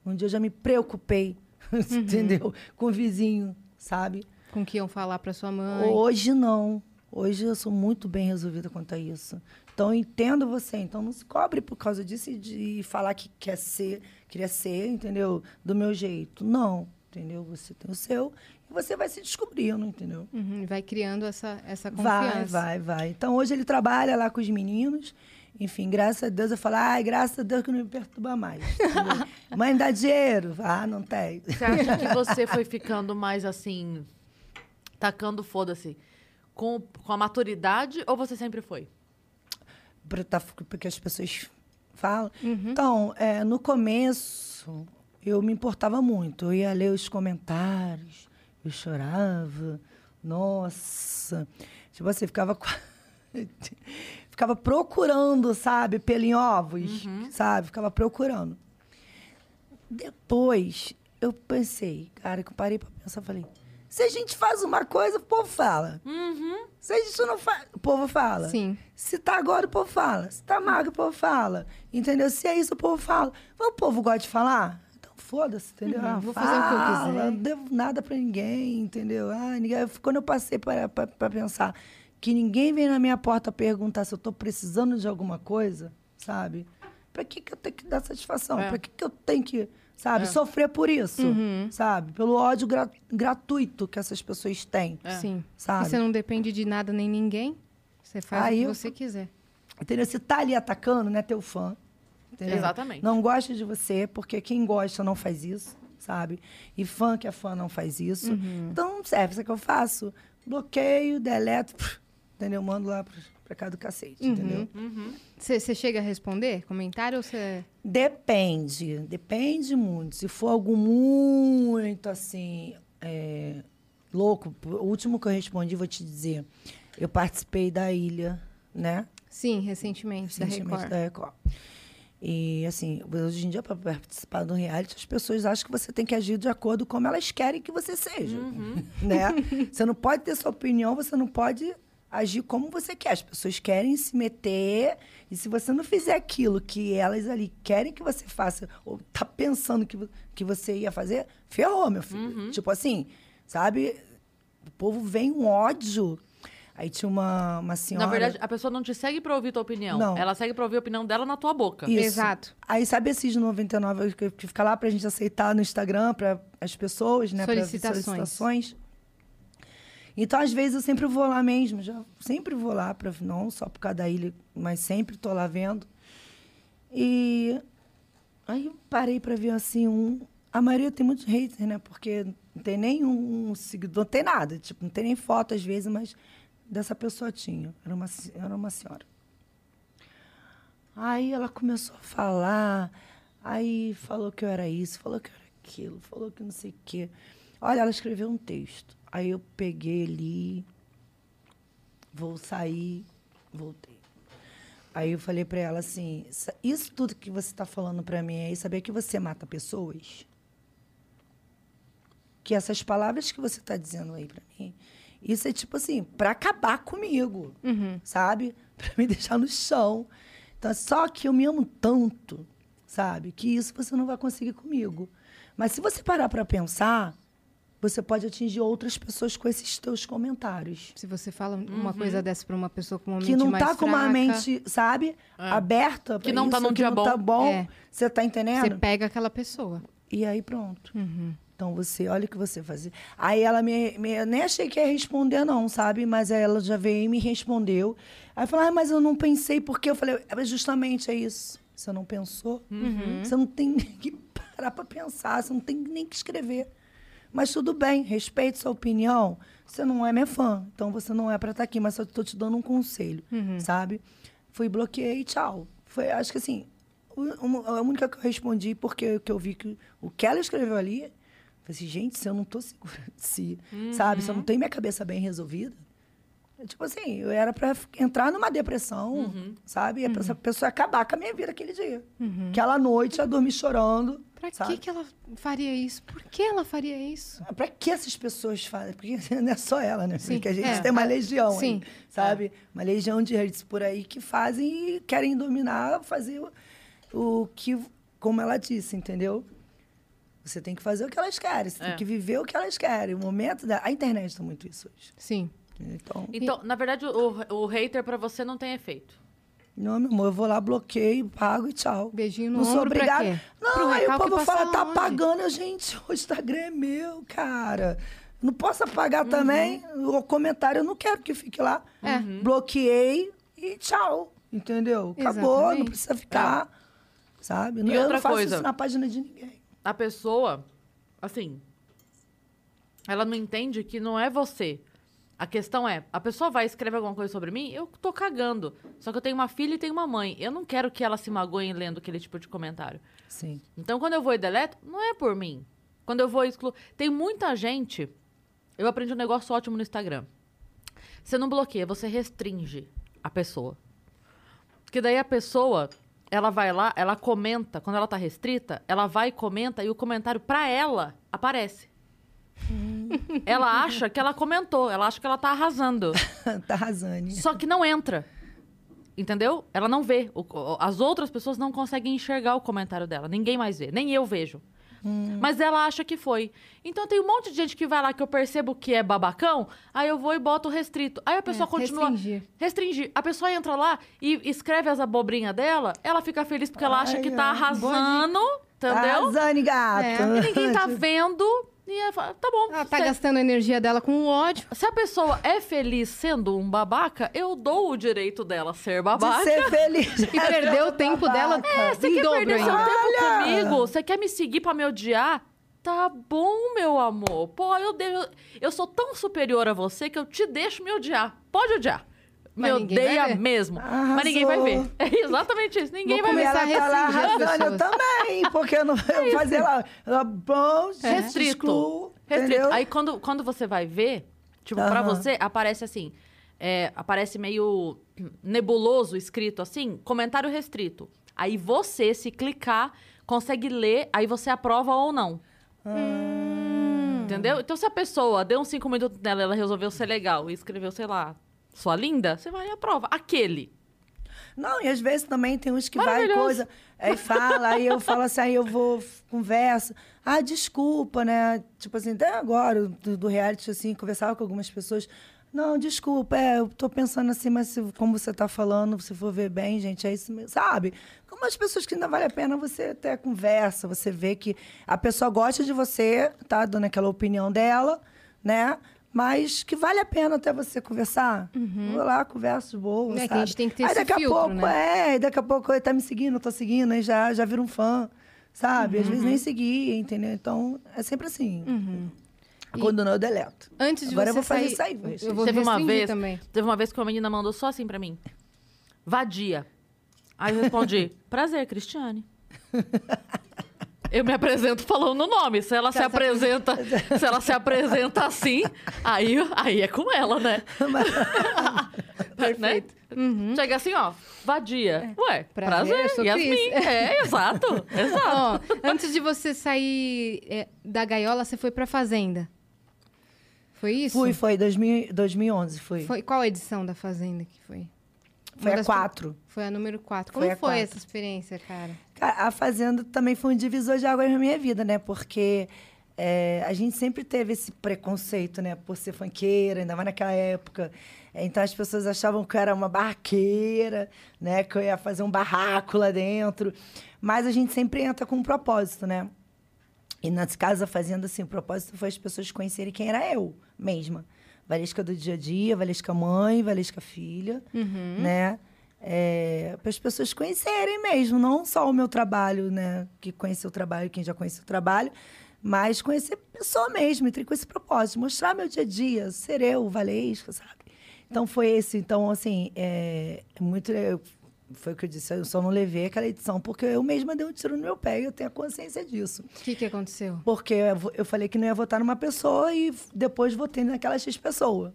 Um dia eu já me preocupei, (laughs) entendeu? Com o vizinho, sabe? Com o que iam falar pra sua mãe. Hoje não. Hoje eu sou muito bem resolvida quanto a isso. Então eu entendo você. Então não se cobre por causa disso e de falar que quer ser, queria ser, entendeu? Do meu jeito. Não, entendeu? Você tem o seu você vai se descobrindo, entendeu? Uhum, vai criando essa, essa confiança. Vai, vai, vai. Então hoje ele trabalha lá com os meninos. Enfim, graças a Deus eu falo, ai, graças a Deus que não me perturba mais. (laughs) Mãe, dá dinheiro? Ah, não tem. Você acha que você foi ficando mais assim, tacando foda-se, com, com a maturidade ou você sempre foi? tá- porque as pessoas falam. Então, é, no começo, eu me importava muito. Eu ia ler os comentários, eu chorava. Nossa. Tipo assim, ficava. (laughs) ficava procurando, sabe, pelo em ovos, sabe? Ficava procurando. Depois, eu pensei, cara, que eu parei pra pensar, falei, se a gente faz uma coisa, o povo fala. Se a gente não faz, o povo fala. Sim. Se tá agora, o povo fala. Se tá magro, o povo fala. Entendeu? Se é isso, o povo fala. Mas o povo gosta de falar? Foda-se, entendeu? Uhum, Ah, vou fazer o que eu quiser. Não devo nada pra ninguém, entendeu? Ah, ninguém... Quando eu passei pra, pra, pra pensar que ninguém vem na minha porta perguntar se eu tô precisando de alguma coisa, sabe? Pra que, que eu tenho que dar satisfação? É. Pra que, que eu tenho que, sabe, É. sofrer por isso? Uhum. Sabe? Pelo ódio gra- gratuito que essas pessoas têm. É. Sim. Sabe? E você não depende de nada nem ninguém. Você faz Aí o eu- que você quiser. Entendeu? Se tá ali atacando, não é teu fã. Entendeu? Exatamente. Não gosta de você, porque quem gosta não faz isso, sabe? E fã que é fã não faz isso. Uhum. Então, serve. Isso que eu faço? Bloqueio, deleto, pff, entendeu? Mando lá pra, pra cá do cacete, Uhum. entendeu? Você você chega a responder comentário ou você. Depende, depende muito. Se for algo muito assim, é, louco, o último que eu respondi, vou te dizer, eu participei da ilha, né? Sim, recentemente, da recentemente Record. da Record. E, assim, hoje em dia, para participar do reality, as pessoas acham que você tem que agir de acordo com como elas querem que você seja. Né? (laughs) Você não pode ter sua opinião, você não pode agir como você quer. As pessoas querem se meter, e se você não fizer aquilo que elas ali querem que você faça, ou tá pensando que, que você ia fazer, ferrou, meu filho. Tipo assim, sabe? O povo vem um ódio. Aí tinha uma, uma senhora. Na verdade, a pessoa não te segue pra ouvir tua opinião. Não. Ela segue pra ouvir a opinião dela na tua boca. Isso. Exato. Aí sabe esses 99 que, que fica lá pra gente aceitar no Instagram para as pessoas, né? pra Solicitações. solicitações. Então, às vezes, eu sempre vou lá mesmo. Já, sempre vou lá, pra, não só por causa da ilha, mas sempre tô lá vendo. E aí eu parei pra ver assim um. A maioria tem muitos haters, né? Porque não tem nenhum seguidor, não tem nada. Tipo, não tem nem foto às vezes, mas dessa pessoa tinha. Era uma, era uma senhora. Aí ela começou a falar, aí falou que eu era isso, falou que eu era aquilo, falou que não sei o quê. Olha, ela escreveu um texto. Aí eu peguei ali, vou sair, voltei. Aí eu falei pra ela assim: "Isso- tudo que você tá falando pra mim aí, saber que você mata pessoas? Que essas palavras que você tá dizendo aí pra mim, isso é tipo assim, pra acabar comigo, sabe? (laughs) Pra me deixar no chão. Então, só que eu me amo tanto, sabe? Que isso você não vai conseguir comigo. Mas se você parar pra pensar, você pode atingir outras pessoas com esses teus comentários Se você fala uma coisa dessa pra uma pessoa com uma mente que não mais tá com uma mente, sabe, aberta pra Que não tá isso, num que dia não bom. tá bom. É. Você tá entendendo? Você pega aquela pessoa. E aí pronto. Então você, olha o que você fazia. Aí ela me, me- nem achei que ia responder não, sabe? Mas aí ela já veio e me respondeu. Aí falou: "Ah, mas eu não pensei porque eu falei, "É, justamente é isso. Você não pensou? Você não tem nem que parar para pensar, você não tem nem que escrever. Mas tudo bem, respeito sua opinião. Você não é minha fã, então você não é para estar aqui, mas eu tô te dando um conselho, sabe? Fui, bloqueei, tchau. Foi, acho que assim, a única que eu respondi, porque que eu vi que o que ela escreveu ali, falei assim, gente, se eu não tô segura de si, sabe? Se eu não tenho minha cabeça bem resolvida, eu, tipo assim, eu era pra f- entrar numa depressão, sabe? E pra essa pessoa acabar com a minha vida aquele dia. Aquela noite, eu dormi chorando. Pra sabe? que, que ela faria isso? Por que ela faria isso? Ah, Pra que essas pessoas fazem? Porque (laughs) não é só ela, né? Sim, Porque a gente é. tem uma legião Sim. aí, sabe? Uma legião de redes por aí que fazem e querem dominar, fazer o, o que, como ela disse, entendeu? Você tem que fazer o que elas querem, você É. tem que viver o que elas querem. O momento da... A internet tá muito isso hoje. Sim. Então, Então, na verdade, o, o hater pra você não tem efeito. não, meu amor, eu vou lá, bloqueio, pago e tchau. Beijinho no não sou obrigada. quê? Pro Não, aí o povo fala, tá onde? pagando. Gente, o Instagram é meu, cara. Não posso apagar Uhum. também. O comentário eu não quero que fique lá. É. Bloqueei e tchau. Entendeu? Acabou, Exatamente. não precisa ficar. Sabe? E eu outra não faço coisa? isso na página de ninguém. A pessoa, assim, ela não entende que não é você. A questão é, a pessoa vai escrever alguma coisa sobre mim, eu tô cagando. Só que eu tenho uma filha e tenho uma mãe. Eu não quero que ela se magoe lendo aquele tipo de comentário. Sim. Então, quando eu vou e deleto, não é por mim. Quando eu vou e excluo. Tem muita gente. Eu aprendi um negócio ótimo no Instagram. Você não bloqueia, você restringe a pessoa. Porque daí a pessoa, ela vai lá, ela comenta. Quando ela tá restrita, ela vai e comenta e o comentário pra ela aparece. ela acha que ela comentou, ela acha que ela tá arrasando. (laughs) tá arrasando. Só que não entra. Entendeu? Ela não vê. As outras pessoas não conseguem enxergar o comentário dela. Ninguém mais vê. Nem eu vejo. Mas ela acha que foi. Então tem um monte de gente que vai lá que eu percebo que é babacão, aí eu vou e boto restrito. Aí a pessoa É, continua. restringir. Restringir. A pessoa entra lá e escreve as abobrinhas dela, ela fica feliz porque ela acha Ai, que tá ai, arrasando. Tá Entendeu? arrasando, gato. É. E ninguém tá (laughs) vendo. E ela fala, tá bom. Ela tá gastando a energia dela com o ódio. se a pessoa é feliz sendo um babaca, eu dou o direito dela ser De babaca. ser feliz. (laughs) E perdeu o tempo dela É, você quer dobro perder seu tempo comigo? Você quer me seguir pra me odiar? Tá bom, meu amor. Pô, eu, de- eu, eu sou tão superior a você que eu te deixo me odiar. Pode odiar. Me Mas odeia mesmo. Arrasou. Mas ninguém vai ver. É exatamente isso. Ninguém Vou vai E ver. começar ela a tá lá restringir as arrasando, eu pessoas. também, porque eu não (laughs) eu fazia lá. Ela, bom, gente, Restrito. excluo, Restrito. entendeu? Aí quando, quando você vai ver, tipo, pra Aham. você, aparece assim. é, aparece meio nebuloso escrito assim, comentário restrito. Aí você, se clicar, consegue ler, aí você aprova ou não. Entendeu? Então, se a pessoa deu uns cinco minutos nela, ela resolveu ser legal e escreveu, sei lá, sua linda, você vai e aprova. Aquele. Não, e às vezes também tem uns que vai coisa, aí fala, aí eu falo assim, aí eu vou, converso. Ah, desculpa, né? Tipo assim, até agora, do, do reality, assim, conversava com algumas pessoas. Não, desculpa, é, eu tô pensando assim, mas se- como você tá falando, se for ver bem, gente, é isso mesmo, sabe? Como as pessoas que ainda vale a pena você até conversa, você vê que a pessoa gosta de você, tá dando aquela opinião dela, né? Mas que vale a pena até você conversar. Vou lá, converso boa, É que a sabe? gente tem que ter aí esse daqui a filtro, pouco, né? é, e daqui a pouco ele tá me seguindo, eu tô seguindo, aí já, já vira um fã, sabe? Às vezes Uhum. nem seguir, entendeu? Então, é sempre assim. Quando não, eu deleto. Antes de Agora eu você vou fazer sair, isso aí, eu vou teve uma vez, também. teve uma vez que uma menina mandou só assim pra mim. Vadia. Aí eu respondi, prazer, Cristiane. (laughs) eu me apresento falando o nome. Se ela se se apresenta, se ela se apresenta assim, aí, aí é com ela, né? (laughs) Perfeito. Né? Chega assim, ó, vadia. Ué, Prazer, prazer, eu sou Yasmin. É, exato, (laughs) exato. Ó, antes de você sair é, da gaiola, você foi pra fazenda. Foi isso? Fui, foi 2000, 2011, fui. Foi, Foi qual edição da fazenda que foi? Uma a das- quatro. Foi a número 4. Foi Como a foi quatro. essa experiência, cara? A Fazenda também foi um divisor de águas na minha vida, né? Porque é, a gente sempre teve esse preconceito, né? Por ser funkeira, ainda mais naquela época. É, Então as pessoas achavam que eu era uma barraqueira, né? Que eu ia fazer um barraco lá dentro. Mas a gente sempre entra com um propósito, né? E nas casas da Fazenda, assim, o propósito foi as pessoas conhecerem quem era eu mesma. Valesca do dia a dia, Valesca mãe, Valesca filha, né? Para as pessoas conhecerem mesmo, não só o meu trabalho, né? Que conheceu o trabalho, quem já conhece o trabalho, mas conhecer a pessoa mesmo, entrei com esse propósito, mostrar meu dia a dia, ser eu, Valesca, sabe? Então foi esse, então assim, é é muito foi o que eu disse, eu só não levei aquela edição porque eu mesma dei um tiro no meu pé e eu tenho a consciência disso. O que, que aconteceu? Porque eu eu falei que não ia votar numa pessoa e depois votei naquela X pessoa.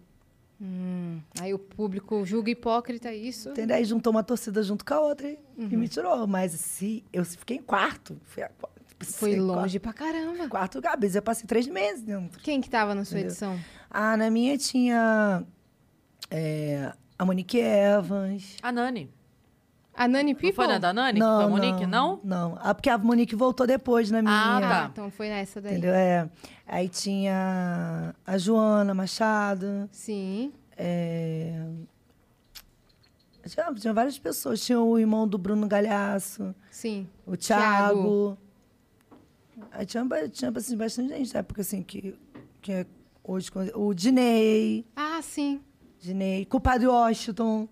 Hum, aí o público julga hipócrita isso. Entendeu? Aí juntou uma torcida junto com a outra e, e me tirou. Mas se eu fiquei em quarto, fui a, qua- Foi sei, longe pra caramba. Quarto, quarto cabeça. Eu passei três meses dentro. Quem que tava na sua Entendeu? edição? Ah, na minha tinha é, a Monique Evans. A Nani. A Nani Não People? foi na da Nani? que foi a Monique, não? Não. Ah, porque a Monique voltou depois na minha. Ah, tá. Ah, então foi nessa daí. Entendeu? É. Aí tinha a Joana Machado. Sim. É... Tinha, tinha várias pessoas. Tinha o irmão do Bruno Galhaço, Sim. o Thiago. Aí tinha, tinha assim, bastante gente na época, assim, que, que é hoje... O Dinei, Ah, sim. Dinei, Culpado Washington,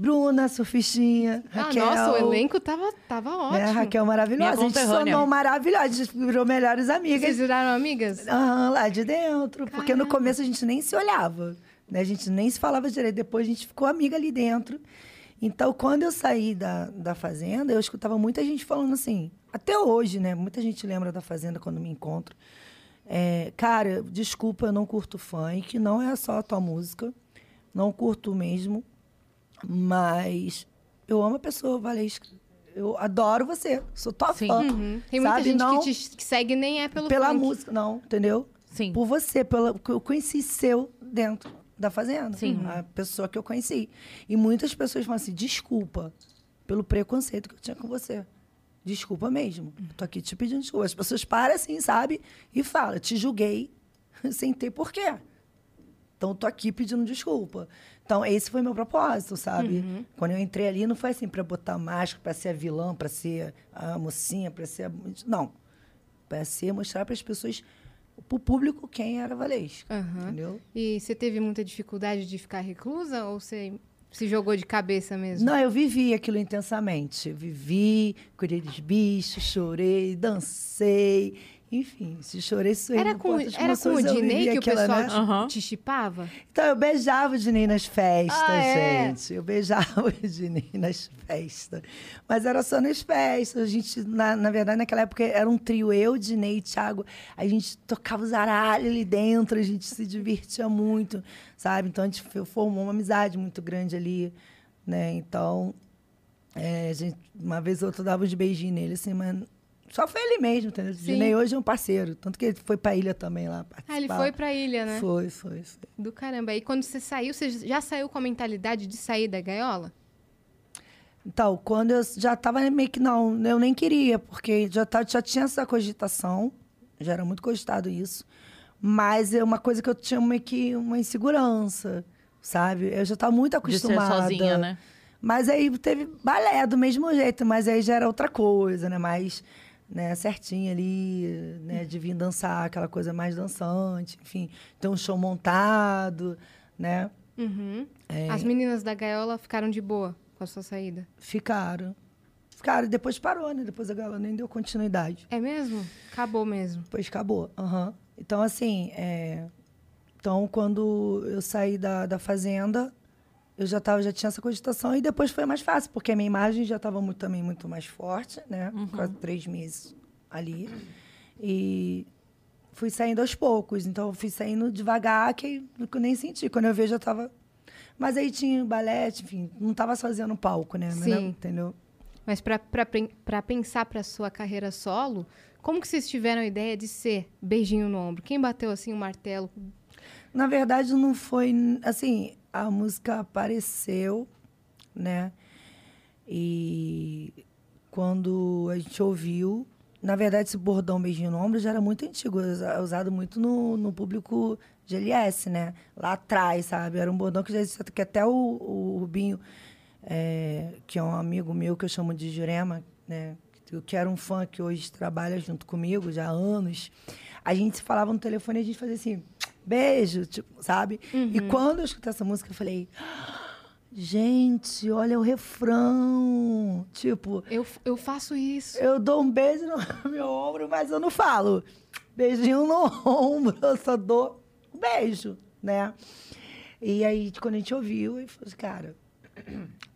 Bruna, Surfistinha, Raquel. Ah, nossa, o elenco tava, tava ótimo. né? Raquel maravilhosa. Minha A gente tornou maravilhosa, a gente virou melhores amigas. Vocês viraram amigas? Aham, lá de dentro. Porque no Caramba. começo a gente nem se olhava. Né? A gente nem se falava direito. Depois a gente ficou amiga ali dentro. Então, quando eu saí da, da Fazenda, eu escutava muita gente falando assim. Até hoje, né? Muita gente lembra da Fazenda quando me encontro. É, cara, desculpa, eu não curto funk. Não é só a tua música. Não curto mesmo. Mas eu amo a pessoa, Valesca. Eu adoro você. Sou tua Sim. fã. Uhum. Tem muita Sabe? gente não que te que segue nem é pelo pela funk. música, não, entendeu? Sim. Por você, pela, eu conheci seu dentro da fazenda. Sim. A pessoa que eu conheci. E muitas pessoas falam assim: desculpa pelo preconceito que eu tinha com você. Desculpa mesmo. Eu tô aqui te pedindo desculpa. As pessoas param assim, sabe? E falam: te julguei (laughs) sem ter porquê. Então, eu tô aqui pedindo desculpa. Então, esse foi meu propósito, sabe? Quando eu entrei ali, não foi assim para botar máscara, para ser a vilã, para ser a mocinha, para ser a... Não. Para ser, mostrar para as pessoas, para o público, quem era Valesca. Aham. Entendeu? E você teve muita dificuldade de ficar reclusa ou você se jogou de cabeça mesmo? Não, eu vivi aquilo intensamente. Eu vivi, cuidei dos bichos, chorei, dancei. Enfim, se chorei, suei. Era com, era com o Dinei que o aquela, pessoal né? te, Aham. te chipava? Então, eu beijava o Dinei nas festas, Ah, é? gente. Eu beijava (laughs) o Dinei nas festas. Mas era só nas festas. A gente, na, na verdade, naquela época era um trio, eu, Dinei e Thiago. A gente tocava os aralhos ali dentro, a gente se divertia muito, sabe? Então, a gente formou uma amizade muito grande ali, né? Então, é, a gente, uma vez ou outra, eu dava uns beijinhos nele, assim, mas... Só foi ele mesmo, entendeu? Sim. Dinei hoje é um parceiro. Tanto que ele foi pra ilha também lá participar. Ah, ele foi pra ilha, né? Foi, foi, foi. Do caramba. E quando você saiu, você já saiu com a mentalidade de sair da gaiola? Então, quando eu já estava meio que não, eu nem queria, porque já, tá, já tinha essa cogitação, já era muito cogitado isso, mas é uma coisa que eu tinha meio que uma insegurança, sabe? Eu já estava muito De ser acostumada. sozinha, né? Mas aí teve balé do mesmo jeito, mas aí já era outra coisa, né? Mais né, certinha ali, né? De vir dançar, aquela coisa mais dançante, enfim, ter um show montado, né? Uhum. É. As meninas da gaiola ficaram de boa com a sua saída? Ficaram. Ficaram, e depois parou, né? Depois a galera nem deu continuidade. É mesmo? Acabou mesmo. Depois acabou. aham. Então, assim, é... então, quando eu saí da, da fazenda, eu já, tava, já tinha essa cogitação e depois foi mais fácil, porque a minha imagem já estava muito, também muito mais forte, né? Quase três meses ali. E fui saindo aos poucos. Então, eu fui saindo devagar, que eu nem senti. Quando eu vejo, eu tava... Mas aí tinha balé, enfim, não tava no palco, né? Sim. Entendeu? Mas para pensar para sua carreira solo, como que vocês tiveram a ideia de ser beijinho no ombro? Quem bateu assim o martelo? Na verdade, não foi assim. A música apareceu, né? E quando a gente ouviu, na verdade, esse bordão beijinho no ombro já era muito antigo, usa- usado muito no, no público GLS, né? Lá atrás, sabe? Era um bordão que já existia, que até o, o Rubinho, é, que é um amigo meu que eu chamo de Jurema, né? Que- era um fã que hoje trabalha junto comigo já há anos. A gente falava no telefone e a gente fazia assim, beijo, tipo, sabe? E quando eu escutei essa música, eu falei, gente, olha o refrão. Tipo, Eu, eu faço isso. eu dou um beijo no (laughs) meu ombro, mas eu não falo beijinho no ombro, eu só dou um beijo, né? E aí, quando a gente ouviu, eu falei, cara,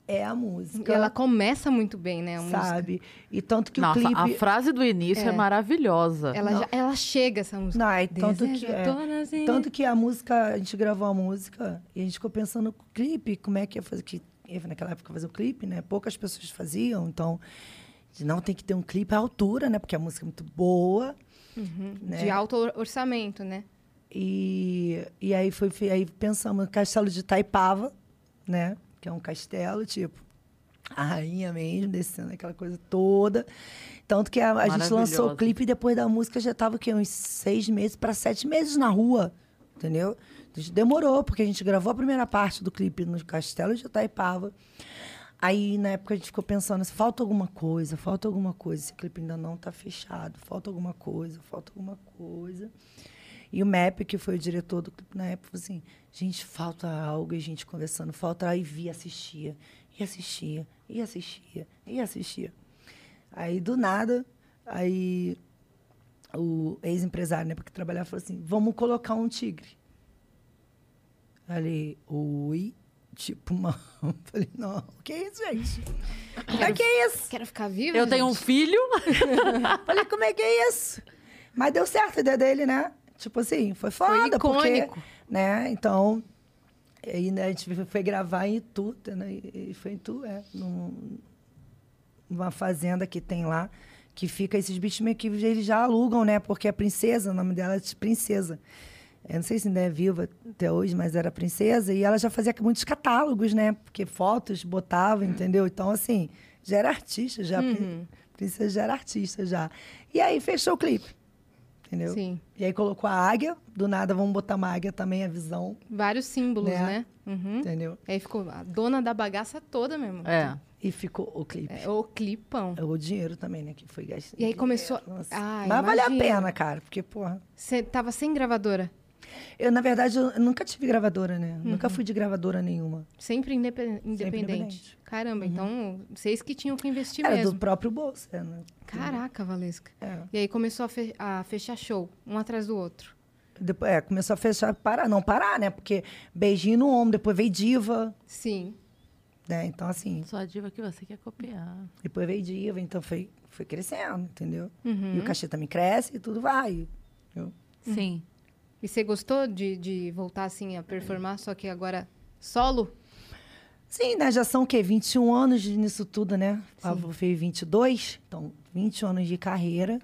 é a E música, ela começa muito bem, né? A música. sabe? E tanto que Nossa, o clipe... a frase do início é, É. maravilhosa. Ela, já- ela chega, essa música. Não, é tanto que, é, e- tanto que a música, a gente gravou a música e a gente ficou pensando no clipe, como é que ia fazer, que naquela época fazer o clipe, né? Poucas pessoas faziam, então não tem que ter um clipe à altura, né? Porque a música é muito boa. né? De alto or- orçamento, né? E, e aí foi aí pensamos no castelo de Taipava, né? Que é um castelo, tipo, a rainha mesmo, descendo aquela coisa toda. Tanto que a, a gente lançou o clipe e depois da música já tava o quê? Uns seis meses para sete meses na rua. Entendeu? A gente demorou, porque a gente gravou a primeira parte do clipe no castelo de Taipava. Aí, na época, a gente ficou pensando assim, falta alguma coisa, falta alguma coisa. Esse clipe ainda não está fechado, falta alguma coisa, falta alguma coisa. E o Map, que foi o diretor do clipe na época, falou assim, gente, falta algo. E a gente conversando, falta... Aí via, assistia, e assistia, e assistia, e assistia. Aí, do nada, aí o ex-empresário, né, porque trabalhava, falou assim, vamos colocar um tigre. Falei, oi? Tipo, uma... Falei, não, o que é isso, gente? O que é isso? Quero ficar viva. Eu tenho um gente. filho. (laughs) Falei, como é que é isso? Mas deu certo a ideia dele, né? Tipo assim, foi foda, porque... icônico. Né? Então, aí, né, a gente foi gravar em Itu, né? E foi em Itu, é. Num, uma fazenda que tem lá, que fica esses bichos meio que eles já alugam, né? Porque a princesa, o nome dela é Princesa. Eu não sei se ainda é viva até hoje, mas era princesa. E ela já fazia muitos catálogos, né? Porque fotos botava, entendeu? Então, assim, já era artista, já. Prin- Princesa já era artista, já. E aí fechou o clipe, entendeu? Sim. E aí colocou a águia. Do nada, vamos botar uma águia também, a visão, Vários símbolos, Né? né? Uhum. entendeu? Aí ficou a dona da bagaça toda mesmo. É. E ficou o clipe. É, o clipão. O dinheiro também, né? Que foi gastado. E aí começou- Nossa. Ai, Mas valeu a pena, cara. Porque, porra... Você tava sem gravadora? Eu, na verdade, eu nunca tive gravadora, né? Nunca fui de gravadora nenhuma. Sempre indepe- independente. independente. Caramba, então vocês que tinham que investir Era mesmo. do próprio bolso, é, né? Caraca, Valesca. É. E aí começou a, fe- a fechar show, um atrás do outro. Depois, é, começou a fechar, parar, não parar, né? Porque beijinho no ombro, depois veio diva, Sim. né? Então, assim, Só a diva que você quer copiar. depois veio diva, então foi, foi crescendo, entendeu? Uhum. E o cachê também cresce e tudo vai. entendeu? Sim. E você gostou de, de voltar assim a performar, só que agora solo? Sim, né? Já são o quê? 21 anos nisso tudo, né? Sim. Avô fez 22, então 20 anos de carreira,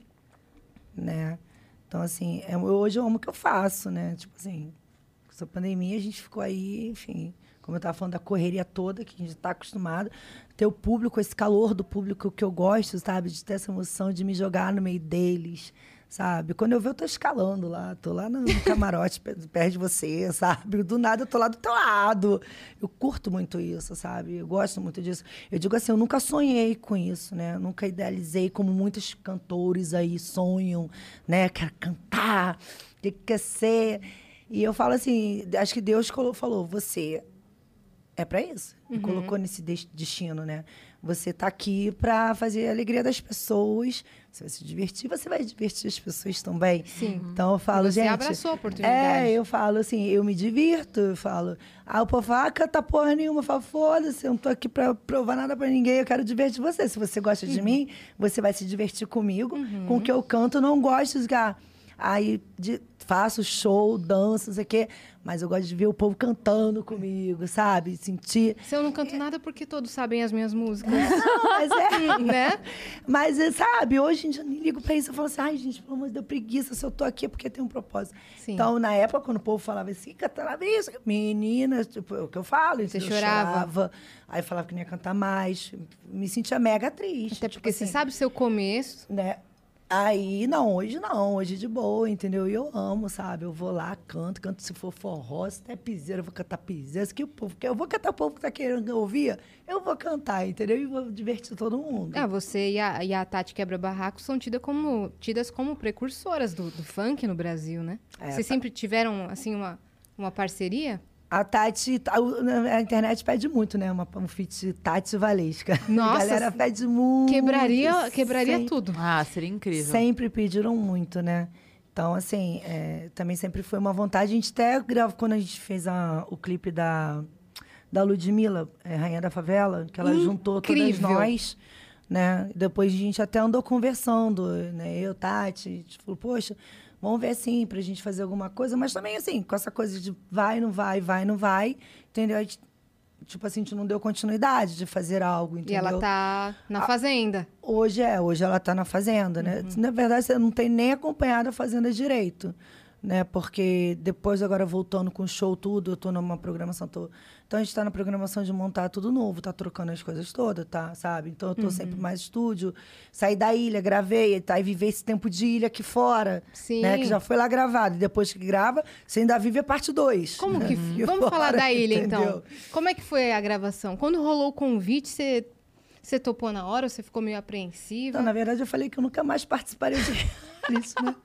né? Então, assim, é, eu- hoje eu amo o que eu faço, né? Tipo assim, com essa pandemia a gente ficou aí, enfim, como eu estava falando da correria toda, que a gente está acostumado, ter o público, esse calor do público que eu gosto, sabe? De ter essa emoção de me jogar no meio deles, sabe? Quando eu ver, eu tô escalando lá, tô lá no camarote (laughs) pe- perto de você, sabe? Do nada eu tô lá do teu lado. Eu curto muito isso, sabe? Eu gosto muito disso. Eu digo assim, eu nunca sonhei com isso, né? Eu nunca idealizei como muitos cantores aí sonham, né? Quer cantar, que quer ser. E eu falo assim, acho que Deus falou, você é para isso. Me colocou nesse des- destino, né? Você tá aqui para fazer a alegria das pessoas. Você vai se divertir, você vai divertir as pessoas também. Sim. Então eu falo, Você gente. abraçou a oportunidade. É, eu falo assim, eu me divirto, eu falo. Ah, o povo ah, canta porra nenhuma. Eu falo, foda-se, eu não tô aqui pra provar nada pra ninguém, eu quero divertir você. Se você gosta Uhum. de mim, você vai se divertir comigo. Com o que eu canto, não gosto de ficar. Aí de- faço show, danço, não sei o quê. Mas eu gosto de ver o povo cantando comigo, sabe? Sentir. Se eu não canto nada porque todos sabem as minhas músicas, Não, mas é. (laughs) né? Mas, é, sabe, hoje em dia eu nem ligo pra isso. Eu falo assim, ai, gente, pelo amor de Deus, preguiça. Se eu tô aqui é porque tem um propósito. Sim. Então, na época, quando o povo falava assim, cantando isso, menina, tipo, é o que eu falo. Você? Eu chorava? chorava. Aí falava que não ia cantar mais. Me sentia mega triste. Até tipo porque você assim, sabe o seu começo. Né? Aí, não, hoje não, hoje de boa, entendeu? E eu amo, sabe? Eu vou lá, canto, canto se for forró, se der piseira, eu vou cantar piseira. Se que o povo, que eu vou cantar o povo que tá querendo ouvir, eu vou cantar, entendeu? E vou divertir todo mundo. Ah, você e a, e a Tati Quebra Barraco são tidas como, tidas como precursoras do, do funk no Brasil, né? É, Vocês tá. sempre tiveram, assim, uma, uma parceria? A Tati, a, a internet pede muito, né? Uma, um feat Tati Valesca. (laughs) Nossa, a galera pede muito. Quebraria, quebraria sempre, tudo. Ah, seria incrível. Sempre pediram muito, né? Então, assim, é, também sempre foi uma vontade. A gente até gravou, quando a gente fez a- o clipe da, da Ludmilla, é, Rainha da Favela, que ela juntou todas Incrível. nós, né? Depois a gente até andou conversando, né? Eu, Tati, a gente falou, poxa, vamos ver assim, pra gente fazer alguma coisa. Mas também, assim, com essa coisa de vai, não vai, vai, não vai, entendeu? A gente, tipo assim, a gente não deu continuidade de fazer algo, E entendeu? ela tá na fazenda. Hoje é, hoje ela está na fazenda, né? Uhum. Na verdade, você não tem nem acompanhado a fazenda direito, né? Porque depois, agora voltando com o show, tudo, eu tô numa programação. Tô... Então a gente está na programação de montar tudo novo, tá trocando as coisas todas, tá? Sabe? Então eu tô sempre Uhum. mais estúdio. Saí da ilha, gravei, tá? E viver esse tempo de ilha aqui fora. Sim. Né? Que já foi lá gravado. E depois que grava, você ainda vive a parte 2. Como que... (laughs) Vamos falar da ilha, então. entendeu? Como é que foi a gravação? Quando rolou o convite, você, você topou na hora ou você ficou meio apreensiva? Então, na verdade, eu falei que eu nunca mais participaria de (laughs) isso, né?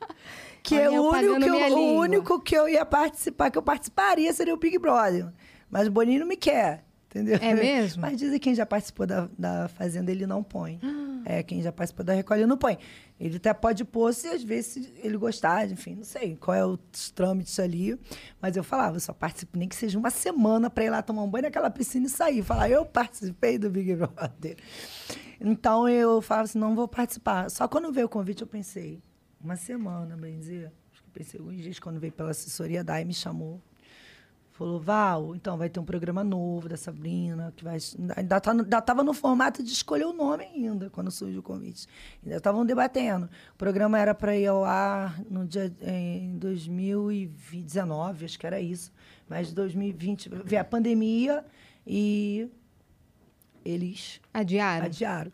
Que Olha, é o único, que eu, o único que eu ia participar, que eu participaria, seria o Big Brother. Mas o Boninho não me quer, entendeu? É mesmo? Mas dizem que quem já participou da, da Fazenda, ele não põe. Ah. É, quem já participou da Recolhe, ele não põe. Ele até pode pôr se às vezes ele gostar, enfim, não sei qual é os trâmites ali. Mas eu falava, eu só participo nem que seja uma semana para ir lá tomar um banho naquela piscina e sair. Falar, eu participei do Big Brother. Então eu falava assim, não vou participar. Só quando veio o convite eu pensei, uma semana, bem dizer. Acho que eu pensei alguns dias quando veio pela assessoria da e me chamou. Falou, Val, então vai ter um programa novo da Sabrina, que vai. Ainda tá ainda estava no formato de escolher o nome ainda, quando surgiu o convite. Ainda estavam debatendo. O programa era para ir ao ar no dia, em 2019, acho que era isso. Mas 2020 veio a pandemia e eles Adiaram. adiaram.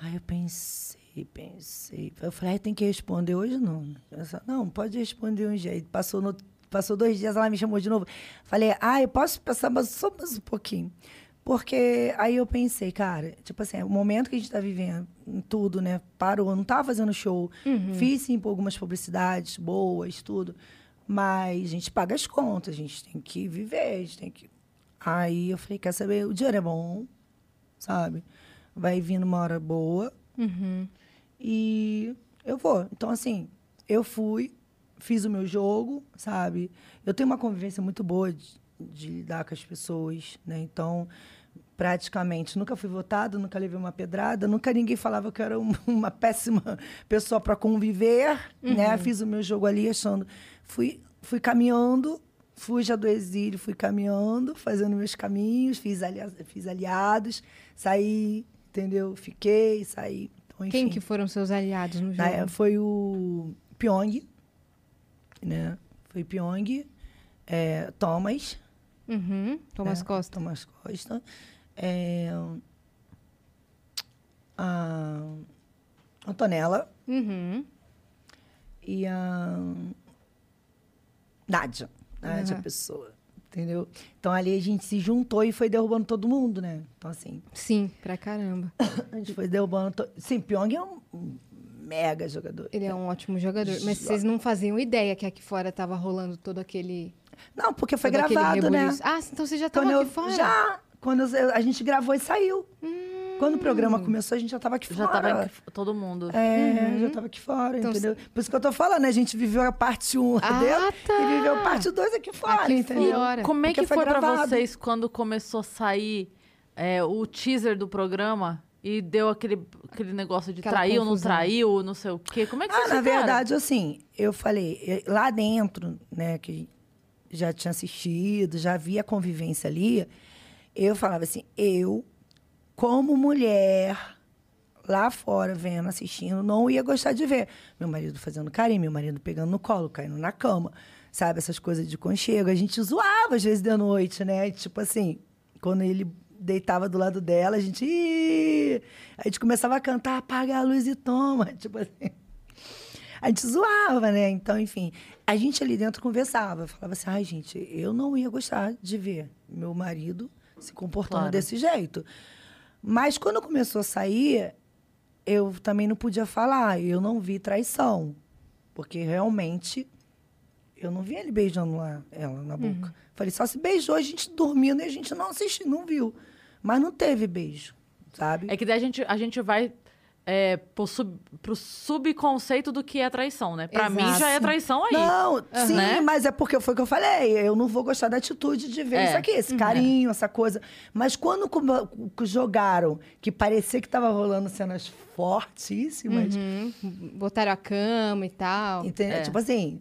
Aí eu pensei, pensei. Eu falei, "Ai, tem que responder hoje não. Não, pode responder um jeito. Passou, no, passou dois dias, ela me chamou de novo. Falei, ah, eu posso passar mas só mais um pouquinho. Porque aí eu pensei, cara, tipo assim, o momento que a gente tá vivendo, tudo, né? Parou, eu não tava fazendo show. Fiz sim algumas publicidades boas, tudo. Mas a gente paga as contas, a gente tem que viver, a gente tem que. Aí eu falei, quer saber? O dinheiro é bom, sabe? Vai vir numa hora boa Uhum. e eu vou. Então, assim, eu fui, fiz o meu jogo, sabe? Eu tenho uma convivência muito boa de, de lidar com as pessoas, né? Então, praticamente, nunca fui votado, nunca levei uma pedrada, nunca ninguém falava que eu era um- (laughs) uma péssima pessoa para conviver, né? Fiz o meu jogo ali achando... Fui, fui caminhando, fuja do exílio, fui caminhando, fazendo meus caminhos, fiz, alia- fiz aliados, saí, entendeu? Fiquei, saí. Então, Quem que foram seus aliados no jogo? foi o Pyong, né? Foi Pyong, é, Thomas. Uhum. Thomas né? Costa. Thomas Costa. é, a Antonella Uhum. e a Nádia. Nádia Uhum. Pessoa. Entendeu? Então ali a gente se juntou e foi derrubando todo mundo, né? Então, assim, Sim, pra caramba. (coughs) a gente foi derrubando. To... Sim, Pyong é um mega jogador. Ele é um ótimo jogador. Mas vocês não faziam ideia que aqui fora tava rolando todo aquele. Não, porque foi todo gravado, né? Ah, então vocês já eu, aqui fora? Já, quando eu- a gente gravou e saiu. Quando o programa começou, a gente já tava aqui Já fora. tava em- todo mundo. É, já tava aqui fora, Então, entendeu? Por isso que eu tô falando, né? A gente viveu a parte 1 lá Ah, tá. e viveu a parte 2 aqui fora, Aqui entendeu? fora. Como é Porque que foi foi, pra vocês quando começou a sair é, o teaser do programa e deu aquele, aquele negócio de Aquela traiu, não confusão. traiu, não sei o quê? Como é que Ah, vocês na verdade, assim, eu falei, lá dentro, né, que já tinha assistido, já havia convivência ali, eu falava assim, eu, como mulher, lá fora, vendo, assistindo, não ia gostar de ver. Meu marido fazendo carinho, meu marido pegando no colo, caindo na cama, sabe? Essas coisas de conchego. A gente zoava às vezes de noite, né? Tipo assim, quando ele deitava do lado dela, a gente. "Ih!" A gente começava a cantar, apaga a luz e toma. (laughs) Tipo assim. A gente zoava, né? Então, enfim, a gente ali dentro conversava. Falava assim, ai, gente, eu não ia gostar de ver meu marido se comportando Claro. desse jeito. Mas quando começou a sair, eu também não podia falar. Eu não vi traição. Porque realmente eu não vi ele beijando lá, ela na boca. Falei, só se beijou, a gente dormindo e a gente não assistiu, não viu. Mas não teve beijo, sabe? É que daí a gente, a gente vai é, pro, sub, pro subconceito do que é traição, né? Pra mim Exato. já é traição aí. Não, sim, Né? mas é porque foi o que eu falei. Eu não vou gostar da atitude de ver É. isso aqui, esse carinho, essa coisa. Mas quando jogaram que parecia que tava rolando cenas fortíssimas, Uhum. Botaram a cama e tal. entendeu? É. Tipo assim,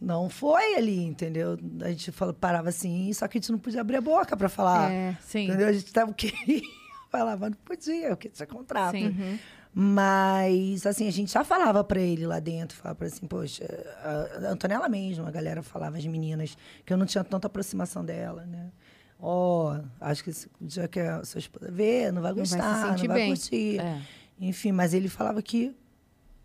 não foi ali, entendeu? A gente fala, parava assim, só que a gente não podia abrir a boca pra falar. É. Sim. Entendeu? A gente tava queria (laughs) falar, mas não podia, porque tinha contrato. Sim. Uhum. Mas, assim, a gente já falava pra ele lá dentro, falava pra assim, poxa, a Antonella mesmo, a galera falava, as meninas, que eu não tinha tanta aproximação dela, né? Ó, acho que esse dia que a sua esposa vê, não vai vai se gostar, não vai, sentir bem. curtir. É. Enfim, mas ele falava que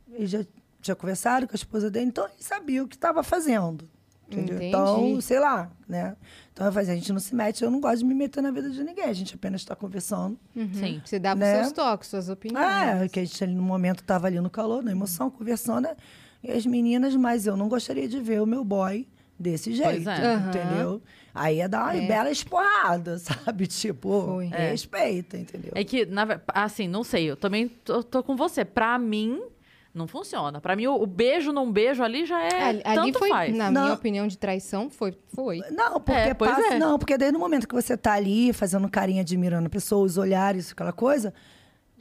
ele já tinha conversado com a esposa dele, então ele sabia o que estava fazendo. Entendeu? Então, sei lá, né? Então eu falei, a gente não se mete, eu não gosto de me meter na vida de ninguém, a gente apenas está conversando. Sim. Você dava Né? os seus toques, suas opiniões. É, que a gente ali no momento estava ali no calor, na emoção, conversando, né? e as meninas, mas eu não gostaria de ver o meu boy desse jeito, é. Entendeu? Aí ia dar uma É. bela esporrada, (laughs) sabe? Tipo, Foi. É. respeita, entendeu? É que, na assim, não sei, eu também tô, tô com você. Pra mim, não funciona. Pra mim, o, o beijo não beijo ali já é. ali, ali tanto foi, faz. na Não. minha opinião, de traição, foi. Foi. Não, porque É, pois passa, é. não, porque daí no momento que você tá ali fazendo carinho, admirando a pessoa, os olhares, aquela coisa,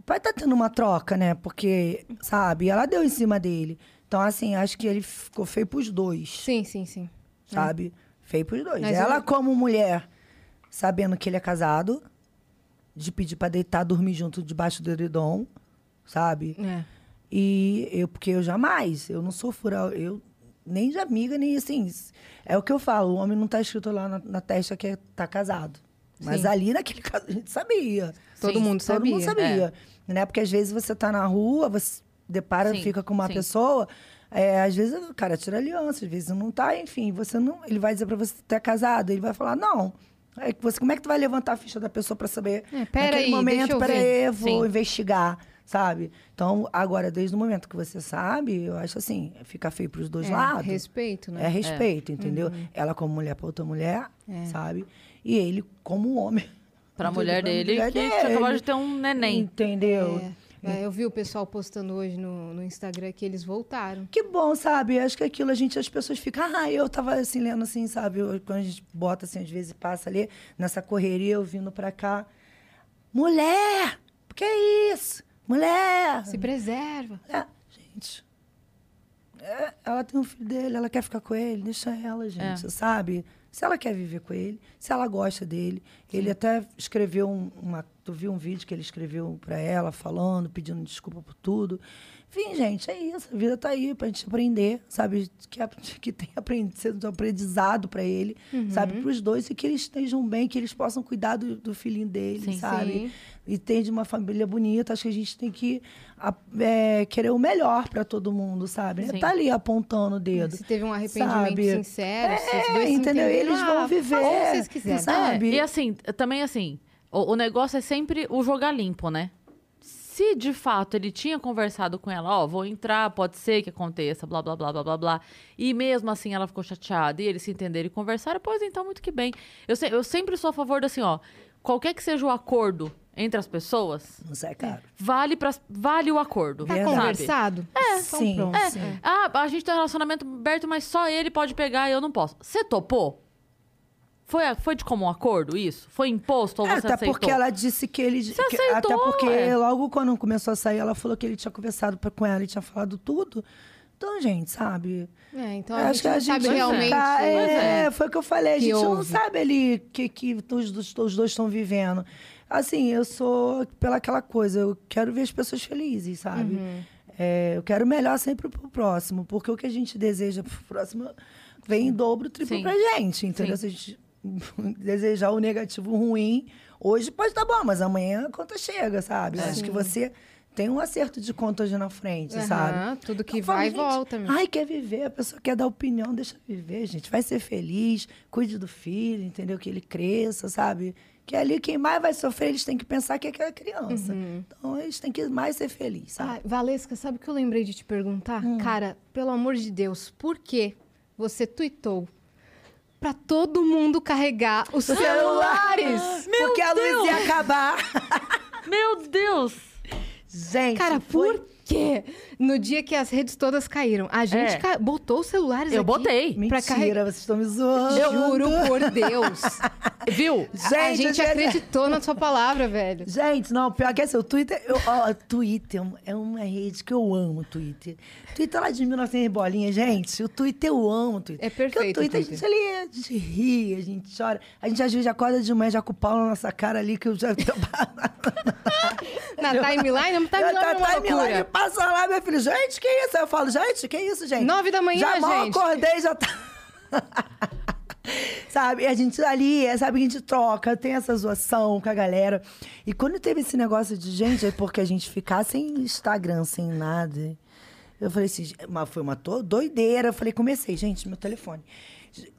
vai estar tendo uma troca, né? Porque, sabe, ela deu em cima dele. Então, assim, acho que ele ficou feio pros dois, Sim, sim, sim. sabe? Feio pros dois. Mas ela, eu- como mulher, sabendo que ele é casado, de pedir pra deitar, dormir junto debaixo do edredom, sabe? É. E eu, porque eu jamais, eu não sou fura, eu nem de amiga, nem assim. É o que eu falo, o homem não tá escrito lá na, na testa que é, tá casado. Mas Sim. ali naquele (laughs) caso a gente sabia. Todo Sim, mundo Todo sabia. mundo sabia. Né? Porque às vezes você tá na rua, você depara, Sim, fica com uma pessoa, é, às vezes o cara tira aliança, às vezes não tá, enfim, você não. Ele vai dizer pra você que tá casado, ele vai falar, não. É que você, como é que tu vai levantar a ficha da pessoa pra saber? É, pera naquele aí, momento, deixa eu pera aí, vou Sim. investigar, sabe? Então, agora, desde o momento que você sabe, eu acho assim, fica feio pros dois É, lados. respeito, né? É respeito, entendeu? Uhum. Ela como mulher pra outra mulher, É. sabe? E ele como homem. (laughs) Pra Entendeu? mulher dele, mulher que dele. acabado de ter um neném. Entendeu? É, é, eu vi o pessoal postando hoje no, no Instagram que eles voltaram. Que bom, sabe? Acho que aquilo a gente, as pessoas ficam, ah, eu tava assim, lendo assim, sabe? Eu- quando a gente bota assim, às vezes passa ali, nessa correria, eu vindo pra cá. Mulher! Que isso? Mulher! Se preserva. É, gente. é, ela tem um filho dele, ela quer ficar com ele, deixa ela, gente, É. sabe? Se ela quer viver com ele, se ela gosta dele. Ele até escreveu um- uma. Tu viu um vídeo que ele escreveu pra ela, falando, pedindo desculpa por tudo. Enfim, gente, é isso. A vida tá aí pra gente aprender, sabe? Que, ap- (laughs) que tem aprendido, aprendizado pra ele, Uhum. sabe? Pros dois, e que eles estejam bem, que eles possam cuidar do, do filhinho dele, Sim. sabe? Sim. E ter de uma família bonita, acho que a gente tem que a- é, querer o melhor para todo mundo, sabe? Sim. Tá ali apontando o dedo. Se teve um arrependimento Sabe? sincero, É, entendeu? Eles vão ah, viver, como vocês quiserem. sabe? É, e assim, também assim, o, o negócio é sempre o jogar limpo, né? Se de fato ele tinha conversado com ela, ó, vou entrar, pode ser que aconteça, blá, blá, blá, blá, blá, blá. E mesmo assim ela ficou chateada e eles se entenderam e conversaram, pois então, muito que bem. Eu, se- eu sempre sou a favor da assim, ó, qualquer que seja o acordo entre as pessoas, Não sai caro. vale, pra, vale o acordo. Tá Verdade. conversado? É, Sim, pronto. É, sim. ah, a gente tem um relacionamento aberto, mas só ele pode pegar e eu não posso. Você topou? Foi, foi de comum acordo isso? Foi imposto ou É, você até aceitou? porque ela disse que ele. Você que- aceitou, até porque ué. logo quando começou a sair, ela falou que ele tinha conversado pra- com ela e tinha falado tudo. Então, gente, sabe? É, então a acho gente que a gente sabe é. realmente. tá- é, é. foi o que eu falei. A gente não sabe ali o que, que os- os dois estão vivendo. Assim, eu sou pela aquela coisa, eu quero ver as pessoas felizes, sabe? Uhum. É, eu quero melhor sempre pro próximo, porque o que a gente deseja pro próximo vem em dobro, triplo Sim. pra gente, entendeu? Sim. Se a gente (laughs) desejar o negativo ruim, hoje pode estar bom, mas amanhã a conta chega, sabe? Eu acho que você tem um acerto de conta hoje na frente, Aham, sabe? tudo que falo, vai e volta. Ai, quer viver, a pessoa quer dar opinião, deixa viver, gente. Vai ser feliz, cuide do filho, entendeu? Que ele cresça, sabe? Que ali quem mais vai sofrer, eles têm que pensar que é aquela criança. Então eles têm que mais ser felizes, sabe? Ai, Valesca, sabe o que eu lembrei de te perguntar? Hum. Cara, pelo amor de Deus, por que você tweetou pra todo mundo carregar os celulares? (laughs) Porque a luz ia acabar. (laughs) Meu Deus! Gente, Cara, foi... por quê? No dia que as redes todas caíram, a gente É. ca- botou os celulares Eu aqui botei. pra Mentira, carregar. vocês estão me zoando. Juro por Deus. (laughs) Viu? Gente, a gente eu- acreditou na sua palavra, velho. Gente, não, pior que assim, o Twitter, eu, ó, Twitter é uma rede que eu amo, o Twitter. Twitter é lá de 1900 bolinhas, gente, o Twitter eu amo, o Twitter. É perfeito Porque o Twitter, o a gente ali, a gente ri, a gente chora. A gente às vezes acorda de manhã já com o pau na nossa cara ali, que eu já... (laughs) Na timeline, a timeline é uma timeline loucura. passa lá, meu filho, gente, que isso? Aí eu falo, gente, que isso, gente? Nove da manhã, já mal gente. acordei, já tá... (laughs) sabe? E a gente ali, é, sabe, a gente troca, tem essa zoação com a galera. E quando teve esse negócio de, gente, é porque a gente ficar sem Instagram, sem nada. Eu falei assim, mas foi uma doideira. Eu falei, comecei, gente, meu telefone.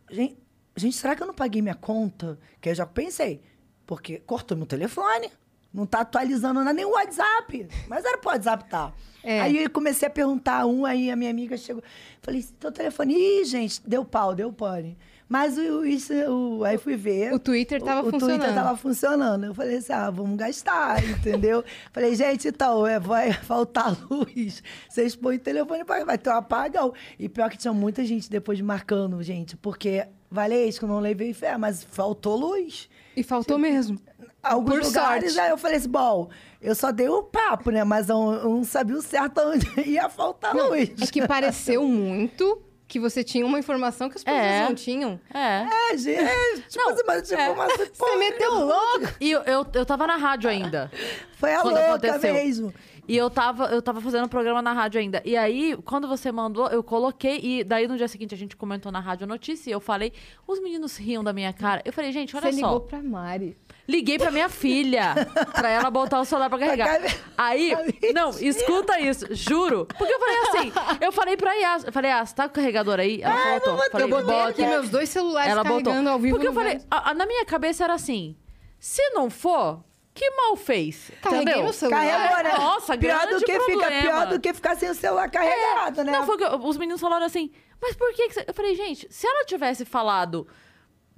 Gente, gente, será que eu não paguei minha conta? Que eu já pensei. Porque cortou meu telefone. Não tá atualizando nada, nem o WhatsApp. Mas era pro WhatsApp tá. É. Aí eu comecei a perguntar um, aí a minha amiga chegou. Falei, teu telefone. Ih, gente, deu pau, deu pane. Mas o, isso, o, aí fui ver. O Twitter tava o, O funcionando. Twitter tava funcionando. Eu falei assim, ah, vamos gastar, entendeu? (laughs) falei, gente, então, é, vai faltar (laughs) luz. Vocês põem o telefone, pra, vai ter um apagão. E pior que tinha muita gente depois marcando, gente, porque Valesco, não levei fé, mas faltou luz. E faltou mesmo. Alguns Por lugares, sorte. aí eu falei assim, bom, eu só dei o papo, né? Mas eu, eu não sabia o certo onde (laughs) ia faltar luz. É que pareceu muito que você tinha uma informação que as pessoas É. não tinham. É. É, gente, é, tipo Não, assim, mas tipo, é. mas, pô, Você meteu louco. (laughs) E eu, eu, eu tava na rádio ainda. Foi a louca aconteceu. mesmo. E eu tava, eu tava fazendo um programa na rádio ainda. E aí, quando você mandou, eu coloquei. E daí, no dia seguinte, a gente comentou na rádio a notícia. E eu falei, os meninos riam da minha cara. Eu falei, gente, olha Você só. ligou pra Mari. Liguei pra minha filha, pra ela botar o celular pra carregar. Aí, não, escuta isso, juro. Porque eu falei assim, eu falei pra Yas, eu falei, Yas, tá com o carregador aí? Ela tô. Falei, Eu botei bota. aqui meus dois celulares Ela botou. carregando ao vivo Porque eu falei, a- a- na minha cabeça era assim, se não for, que mal fez? Carreguei entendeu? no celular. Carregou, né? Nossa, pior grande do que fica problema. Pior do que ficar sem o celular carregado, né? Não, foi os meninos falaram assim, mas por que, que você... Eu falei, gente, se ela tivesse falado,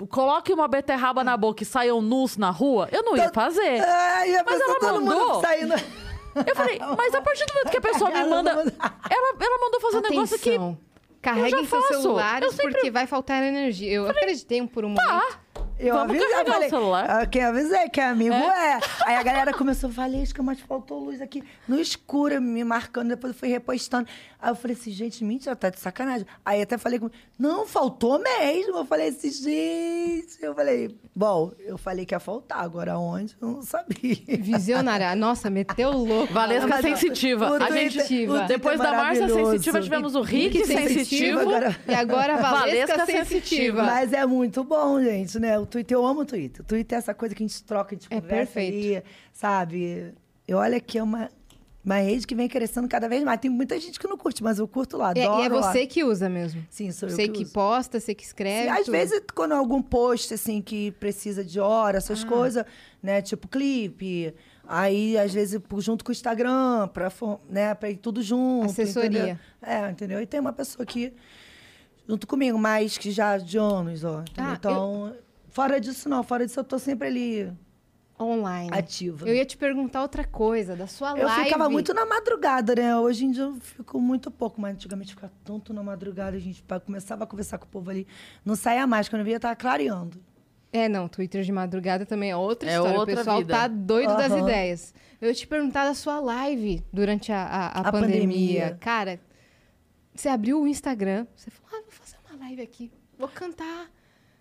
coloque uma beterraba na boca e saiam nus na rua, eu não ia fazer. Ai, a Mas ela todo mandou. mundo saindo. Eu falei, (laughs) mas a partir do momento que a pessoa me manda. Ela, ela mandou fazer um negócio que. Atenção. Carreguem eu já seus celulares Eu sempre- porque vai faltar energia. Eu acreditei por um momento. Tá. Eu Vamos avisei, carregar o falei, celular. ah, Quem avisei, que é amigo é. Aí a galera começou, Valesca, mas faltou luz aqui no escuro, me marcando, depois eu fui repostando. Aí eu falei assim, gente, mentira, tá de sacanagem. Aí até falei com não, faltou mesmo. Eu falei assim, gente. Eu falei, bom, eu falei que ia faltar, agora onde? Eu não sabia. Visionária. (laughs) Nossa, meteu louco. Valesca sensitiva. o A gente, Twitter depois é da Márcia sensitiva, tivemos o Rick Rick sensitivo. Agora- E agora a Valesca, Valesca sensitiva. sensitiva. Mas é muito bom, gente, né? O Twitter, eu amo o Twitter. O Twitter é essa coisa que a gente troca, a gente É conversa perfeito. ali, sabe? E olha que é uma, uma rede que vem crescendo cada vez mais. Tem muita gente que não curte, mas eu curto lá, É, adoro e é lá. você que usa mesmo. Sim, sou eu Você que, que, uso. posta, você que escreve. Sim, às vezes, quando é algum post, assim, que precisa de hora, essas coisas, né? Tipo clipe. Aí, às vezes, junto com o Instagram, pra, né, pra ir tudo junto. Assessoria. entendeu? É, entendeu? E tem uma pessoa aqui junto comigo, mais que já de anos, ó. Ah, então, fora disso, não. Fora disso, eu tô sempre ali Online. ativa. Eu ia te perguntar outra coisa, da sua Eu live. ficava muito na madrugada, né? Hoje em dia eu fico muito pouco, mas antigamente eu ficava tanto na madrugada, a gente começava a conversar com o povo ali. Não saía mais, quando eu via, tava clareando. É, não, Twitter de madrugada também é outra É história. outra o pessoal vida. tá doido das Aham. ideias. Eu ia te perguntar da sua live durante a, a, a A pandemia. pandemia. Cara, você abriu o Instagram, você falou, ah, vou fazer uma live aqui, vou cantar.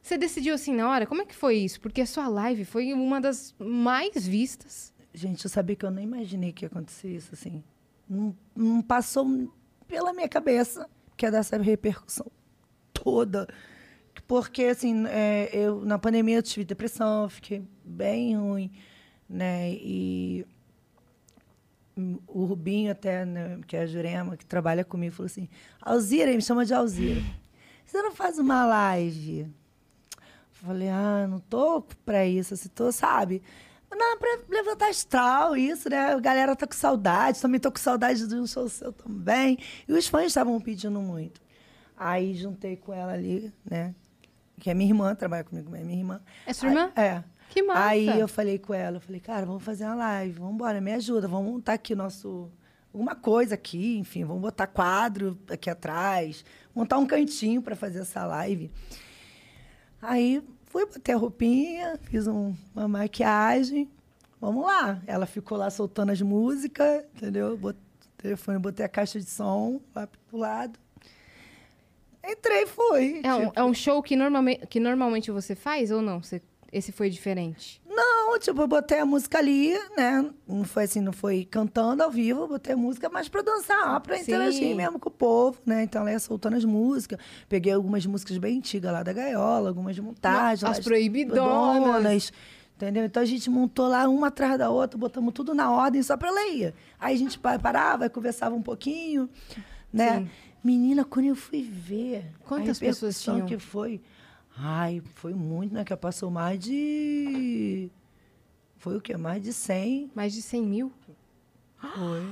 Você decidiu assim na hora? Como é que foi isso? Porque a sua live foi uma das mais vistas. Gente, eu sabia que eu nem imaginei que ia acontecer isso, assim. Não, não passou pela minha cabeça que ia dar essa repercussão toda. Porque, assim, é, eu, na pandemia eu tive depressão, fiquei bem ruim, né? E o Rubinho até, né, que é a Jurema, que trabalha comigo, falou assim, Alzira, ele me chama de Alzira. Você não faz uma live? Falei, ah, não tô pra isso, assim, tô, sabe? Não, pra levantar astral, isso, né? A galera tá com saudade, também tô com saudade de um show seu também. E os fãs estavam pedindo muito. Aí juntei com ela ali, né? Que é minha irmã, trabalha comigo, é minha irmã. É sua irmã? Aí- é. Que massa. Aí eu falei com ela, eu falei, cara, vamos fazer uma live, vamos embora, me ajuda, vamos montar aqui nosso alguma coisa aqui, enfim, vamos botar quadro aqui atrás, montar um cantinho para fazer essa live. Aí fui, botei a roupinha, fiz um- uma maquiagem, vamos lá. Ela ficou lá soltando as músicas, entendeu? Botei o telefone, botei a caixa de som lá pro lado. Entrei e fui. É um, tipo, é um show que normalmente, que normalmente você faz ou não? Você- esse foi diferente? Não, tipo, eu botei a música ali, né? Não foi assim, não foi cantando ao vivo, botei a música mais pra dançar, pra Sim. interagir mesmo com o povo, né? Então ela ia soltando as músicas. Peguei algumas músicas bem antigas lá da Gaiola, algumas montagens. As lá, proibidonas. proibidonas, Entendeu? Então a gente montou lá uma atrás da outra, botamos tudo na ordem só pra ela ir. Aí a gente pa- parava, conversava um pouquinho, né? Sim. Menina, quando eu fui ver. Quantas pessoas tinham? que foi. Ai, foi muito, né? Que passou mais de. Foi o quê? Mais de 100. Mais de 100 mil? Foi.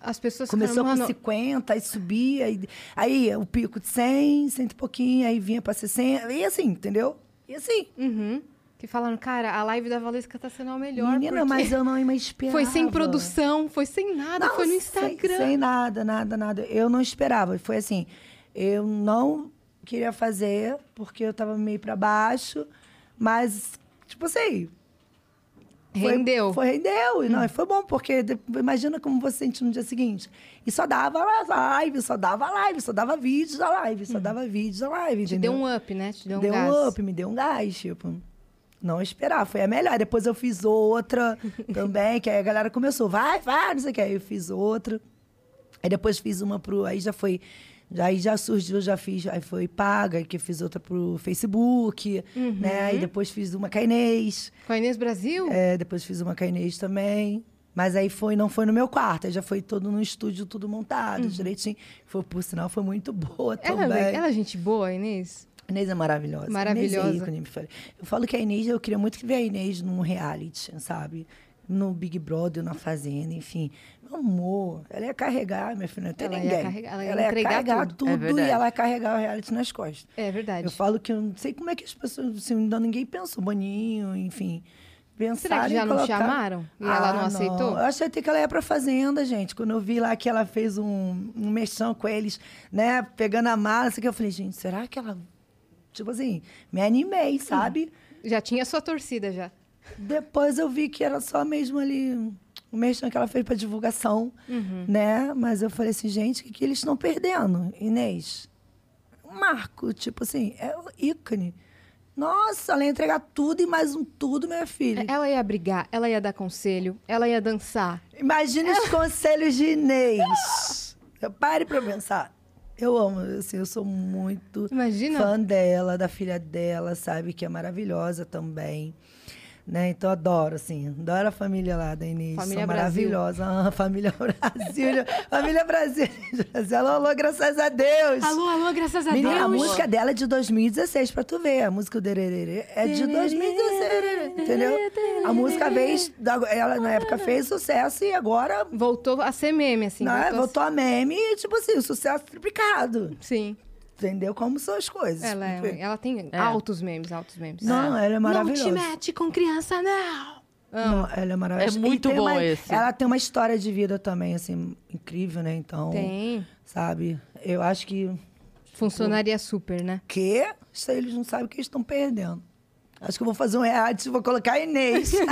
As pessoas Começou ficaram, com mano, 50, aí subia. Aí, aí o pico de 100, 100 e pouquinho, aí vinha pra 60. E assim, entendeu? E assim. Uhum. Que falaram, cara, a live da Valesca tá sendo a melhor. Menina, mas eu não esperava. (laughs) Foi sem produção, foi sem nada, Não, foi no sem- Instagram. Sem, nada, nada, nada. Eu não esperava. Foi assim, eu não queria fazer, porque eu tava meio pra baixo, mas, tipo assim... foi- Rendeu. Foi, rendeu. E não, e foi bom, porque imagina como você sente no dia seguinte. E só dava live, só dava live, só dava vídeos da live, só dava vídeos da live, Te entendeu? deu um up, né? Te deu um deu gás. um up, me deu um gás, tipo. Não esperar, foi a melhor. Depois eu fiz outra (laughs) também, que aí a galera começou, vai, vai, não sei o que. Aí eu fiz outra. Aí depois fiz uma pro. Aí já foi. Aí já surgiu, já fiz, aí foi paga, que fiz outra pro Facebook, né? Aí depois fiz uma com a Inês. Com a Inês Brasil? É, depois fiz uma com a Inês também. Mas aí foi, não foi no meu quarto, aí já foi todo no estúdio, tudo montado, direitinho. Foi, por sinal, foi muito boa Ela, também. é- ela é gente boa, Inês? A Inês é maravilhosa. Maravilhosa. Inês é ícone. Eu falo que a Inês, eu queria muito que ver a Inês num reality, sabe? No Big Brother, na Fazenda, enfim. Amor, ela ia carregar, minha filha, não tem Ela ia ninguém. carregar- ela ia entregar carregar tudo. tudo, É e ela ia carregar o reality nas costas. É verdade. Eu falo que eu não sei como é que as pessoas, assim, ainda ninguém pensou, Boninho, enfim. Pensaram Será que já não colocar- chamaram? E ela não aceitou? Eu achei até que ela ia pra fazenda, gente. Quando eu vi lá que ela fez um, um mexão com eles, né? Pegando a mala, assim, que eu falei, gente, será que ela. Tipo assim, me animei, sabe? Já tinha sua torcida já. Depois eu vi que era só mesmo ali o mexão que ela fez pra divulgação, Uhum. né? Mas eu falei assim, gente, o que, que eles estão perdendo? Inês, marco, tipo assim, é o ícone. Nossa, ela ia entregar tudo e mais um tudo, minha filha. Ela ia brigar, ela ia dar conselho, ela ia dançar. Imagine os (laughs) conselhos de Inês. Pare pra pensar. Eu amo, assim, eu sou muito Imagina. fã dela, da filha dela, sabe? Que é maravilhosa também. Né? Então, adoro, assim. Adoro a família lá da Inês. Família maravilhosa. Ah, família Brasil. família (laughs) Brasil. Alô, alô, graças a Deus. Alô, alô, graças a Menina, Deus. a música dela é de 2016, pra tu ver. A música do Dererê é de 2016, entendeu? A música fez, ela na época fez sucesso e agora Voltou a ser meme, assim. não, é, voltou a voltou a meme e, tipo assim, sucesso triplicado. ser- Sim. Entendeu? Como são as coisas. Ela, é- ela tem É. altos memes, altos memes. Não, ela é maravilhosa. Não te mete com criança, não! Não, ela é maravilhosa. É muito bom uma- esse. Ela tem uma história de vida também, assim, incrível, né? Então, Tem. sabe? Eu acho que... Funcionaria super, né? Que? Isso aí eles não sabem o que eles estão perdendo. Acho que eu vou fazer um reality e vou colocar a Inês. (laughs)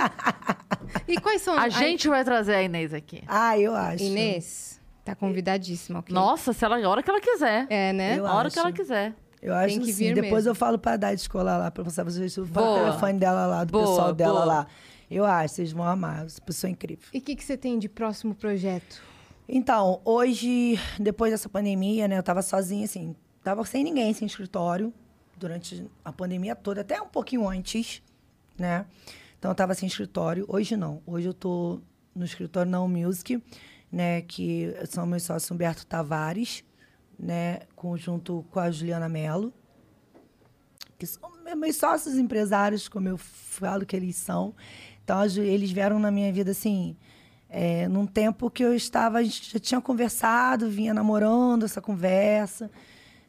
E quais são... A gente vai trazer a Inês aqui. ah, eu acho. Inês, tá convidadíssima, ok? Nossa, se ela, a hora que ela quiser. É, né? Eu a hora acho. que ela quiser. Eu acho Tem que sim. vir Depois mesmo. eu falo pra dar de escolar lá, pra você fazer isso. Fala Boa. o telefone dela lá, do Boa, pessoal dela boa. lá. Eu acho, vocês vão amar. Essa pessoa é incrível. E o que, que você tem de próximo projeto? Então, hoje, depois dessa pandemia, né, eu tava sozinha, assim, tava sem ninguém, sem escritório, durante a pandemia toda, até um pouquinho antes, né? Então, eu tava sem escritório. Hoje, não. Hoje eu tô no escritório Não Music, né, que são meus sócios Humberto Tavares, né, conjunto com a Juliana Mello, que são meus sócios empresários, como eu falo que eles são. Então, eles vieram na minha vida, assim, é, num tempo que eu estava, a gente já tinha conversado, vinha namorando essa conversa,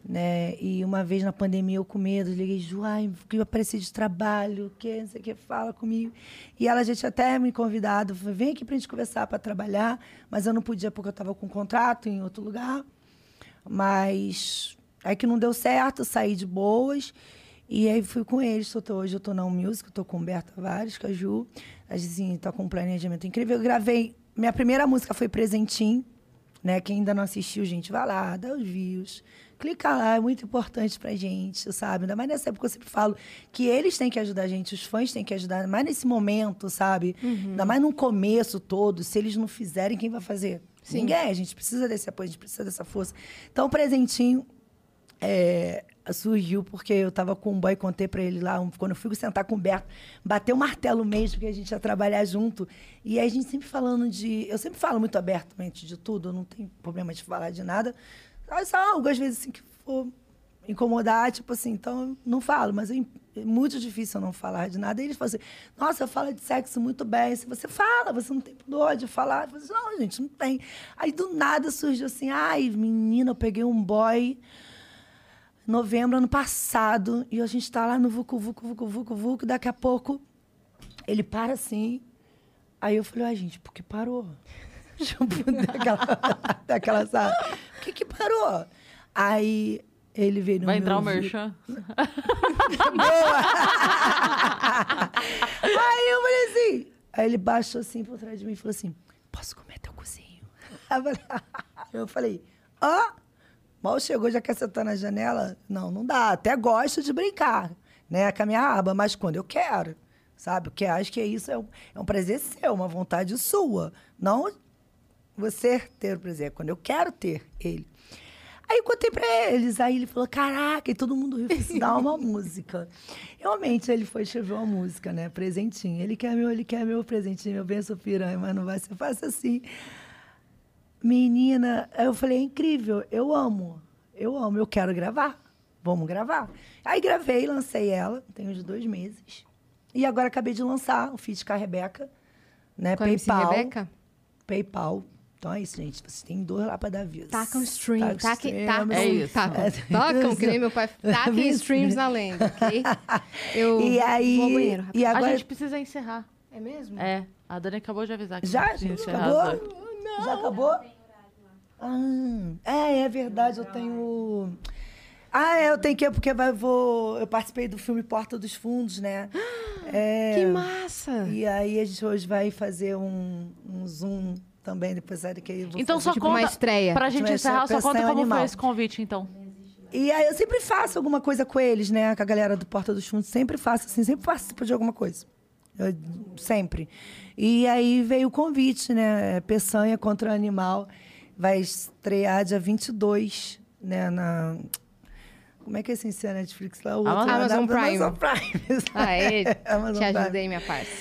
né? E uma vez na pandemia eu com medo, liguei, Ju, ai, que eu apareci de trabalho, que não sei o que, fala comigo. E ela já tinha até me convidado, falou, vem aqui pra gente conversar, para trabalhar, mas eu não podia porque eu estava com um contrato em outro lugar. Mas aí que não deu certo, saí de boas. E aí fui com eles. Tô, hoje eu tô na Music, tô com o Humberto Tavares, com a Ju. A gente assim, tá com um planejamento incrível. Eu gravei. Minha primeira música foi Presentinho, né? Quem ainda não assistiu, gente, vai lá, dá os views. Clica lá, é muito importante pra gente, sabe? Ainda mais nessa época eu sempre falo que eles têm que ajudar a gente, os fãs têm que ajudar, mais nesse momento, sabe? Ainda mais no começo todo. Se eles não fizerem, quem vai fazer? Ninguém. A gente precisa desse apoio, a gente precisa dessa força. Então, presentinho é, surgiu porque eu tava com um boy, contei pra ele lá, um- quando eu fui sentar com o Berto, bateu o martelo mesmo, porque a gente ia trabalhar junto. E aí a gente sempre falando de. Eu sempre falo muito abertamente de tudo, eu não tenho problema de falar de nada. Mas só algumas vezes assim que for incomodar, tipo assim, então eu não falo, mas é é muito difícil eu não falar de nada. E eles falam assim: nossa, fala de sexo muito bem. Se você fala, você não tem pudor de falar. Eu assim, não, gente, não tem. Aí do nada surgiu assim: ai, menina, eu peguei um boy novembro ano passado e a gente tá lá no Vucu, Vucu, Vucu, Vucu, Vucu. Daqui a pouco ele para assim. Aí eu falei, ai, gente, por que parou? (laughs) Tipo, daquela, daquela sabe? Que que parou? Aí ele veio no Vai meu entrar o merchan. (laughs) Aí eu falei assim. Aí ele baixou assim por trás de mim e falou assim: Posso comer teu cozinho? Eu falei, (laughs) falei, ó, mal chegou, já quer sentar na janela? Não, não dá. Até gosto de brincar, né, com a minha aba, mas quando eu quero, sabe? Porque acho que isso é um, é um prazer seu, uma vontade sua. Não você ter o prazer, quando eu quero ter ele. Aí eu contei pra eles, aí ele falou, caraca, e todo mundo riu, falou assim, dá uma (laughs) música. Realmente, ele foi escrever uma música, né, presentinho. Ele quer meu, ele quer meu presentinho, meu benção piranha, mas não vai ser fácil assim. Menina, aí eu falei, é incrível, eu amo, eu amo, eu quero gravar, vamos gravar. Aí gravei, lancei ela, tem uns dois meses. E agora acabei de lançar o feat com a Rebeca, né, Com a MC PayPal. Rebeca? PayPal. Então é isso, gente. Você tem dor lá pra dar views. Tacam stream, Taca taquem, stream, tacam, É isso. tacam, É. tacam, que nem meu pai, (laughs) Isso. streams na lenda, ok? (laughs) Eu E aí. vou ao banheiro, rapidinho. e agora. A gente precisa encerrar. É mesmo? É, a Dani acabou de avisar que Já? precisa encerrar Acabou? oito. Já acabou? Ah, é, é verdade, eu tenho. Ah, é, eu tenho que ir porque vai, vou. Eu participei do filme Porta dos Fundos, né? (gasps) É, Que massa! E aí a gente hoje vai fazer um, um zoom também, depois daqui. eu vou Então fazer. só Tipo conta, uma estreia. pra gente Vai ser encerrar, só conta como animal. foi esse convite, então. E aí eu sempre faço alguma coisa com eles, né? Com a galera do Porta dos Fundos. Sempre faço, assim, sempre participo de alguma coisa. Eu- sempre. E aí veio o convite, né? Peçanha contra Animal. Vai estrear dia 22, né? Na... Como é que é esse ensino Netflix lá? O outro, Amazon- Prime. Amazon Prime. (laughs) Aê, Amazon te Prime. ajudei, minha parça.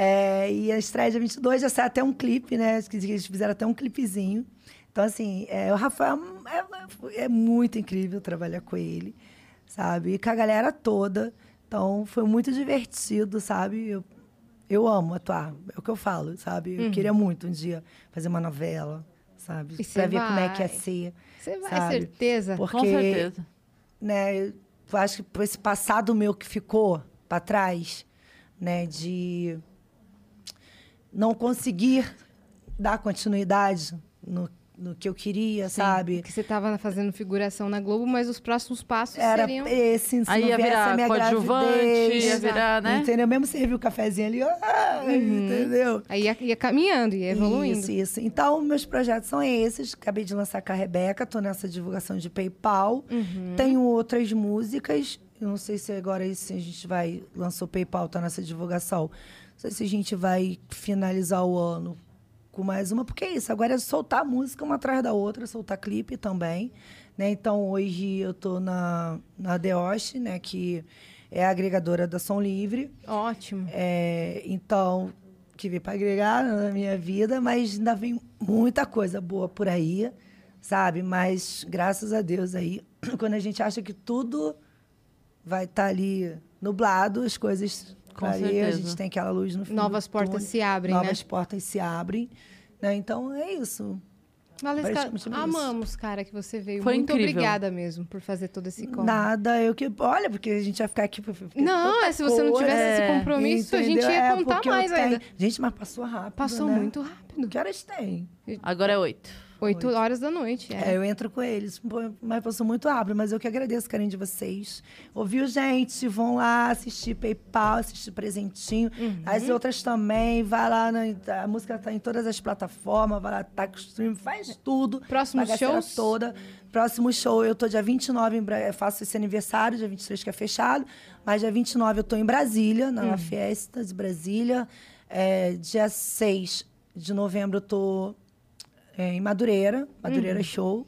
É, e a estreia dia 22 já sai até um clipe, né? Que Eles fizeram até um clipezinho. Então, assim, é, o Rafael é, é muito incrível trabalhar com ele, sabe? E com a galera toda. Então, foi muito divertido, sabe? Eu, eu amo atuar, é o que eu falo, sabe? Eu queria muito um dia fazer uma novela, sabe? E pra ver como é que ia vai. ser. Você vai, sabe? certeza. Porque Com certeza. né, eu acho que por esse passado meu que ficou para trás, né, de não conseguir dar continuidade no, no que eu queria, sabe? Que você tava fazendo figuração na Globo, mas os próximos passos Era seriam... esse, se Aí não ia viesse a virar minha coadjuvante, gravidez, ia virar, né? Entendeu? Mesmo servir o cafezinho ali, ah, entendeu? Aí ia, ia caminhando, ia evoluindo. Isso, isso. Então, meus projetos são esses. Acabei de lançar com a Rebeca, tô nessa divulgação de PayPal. Uhum. Tenho outras músicas. Eu não sei se agora se a gente vai. Lançou o PayPal, tá nessa divulgação. Não sei se a gente vai finalizar o ano com mais uma, porque é isso. Agora é soltar música uma atrás da outra, soltar clipe também. Né? Então, hoje eu tô na, na Deosh, né? Que é a agregadora da Som Livre. Ótimo. É, então, que veio para agregar na minha vida, mas ainda vem muita coisa boa por aí, sabe? Mas graças a Deus aí, (clears throat) quando a gente acha que tudo vai estar ali nublado, as coisas A gente tem aquela luz no fim Novas do portas túnel, se abrem, novas né? portas se abrem, né? Então é isso. Valesca, praticamente isso. amamos, cara, que você veio. Foi Muito incrível. obrigada mesmo por fazer todo esse corre. Nada, eu que olha, porque a gente vai ficar aqui Não, é, se você não tivesse esse É, compromisso, a gente entendeu? ia É, contar eu mais tenho- ainda. Gente, mas passou rápido, Passou né? muito rápido. Que horas tem? Agora é oito. Oito horas da noite. É, É. eu entro com eles, mas passou muito rápido, mas eu que agradeço o carinho de vocês. Ouviu, gente? Vão lá assistir PayPal, assistir Presentinho. Uhum. As outras também, vai lá, na, a música tá em todas as plataformas, vai lá, tá com stream, faz tudo. Próximos bagaceira shows? toda. Próximo show, eu tô dia 29, em eu faço esse aniversário, dia 23 que é fechado, mas dia 29 eu tô em Brasília, na Uhum. Fiesta de Brasília. É, dia 6 de novembro eu tô é, em Madureira, Uhum. Madureira Show,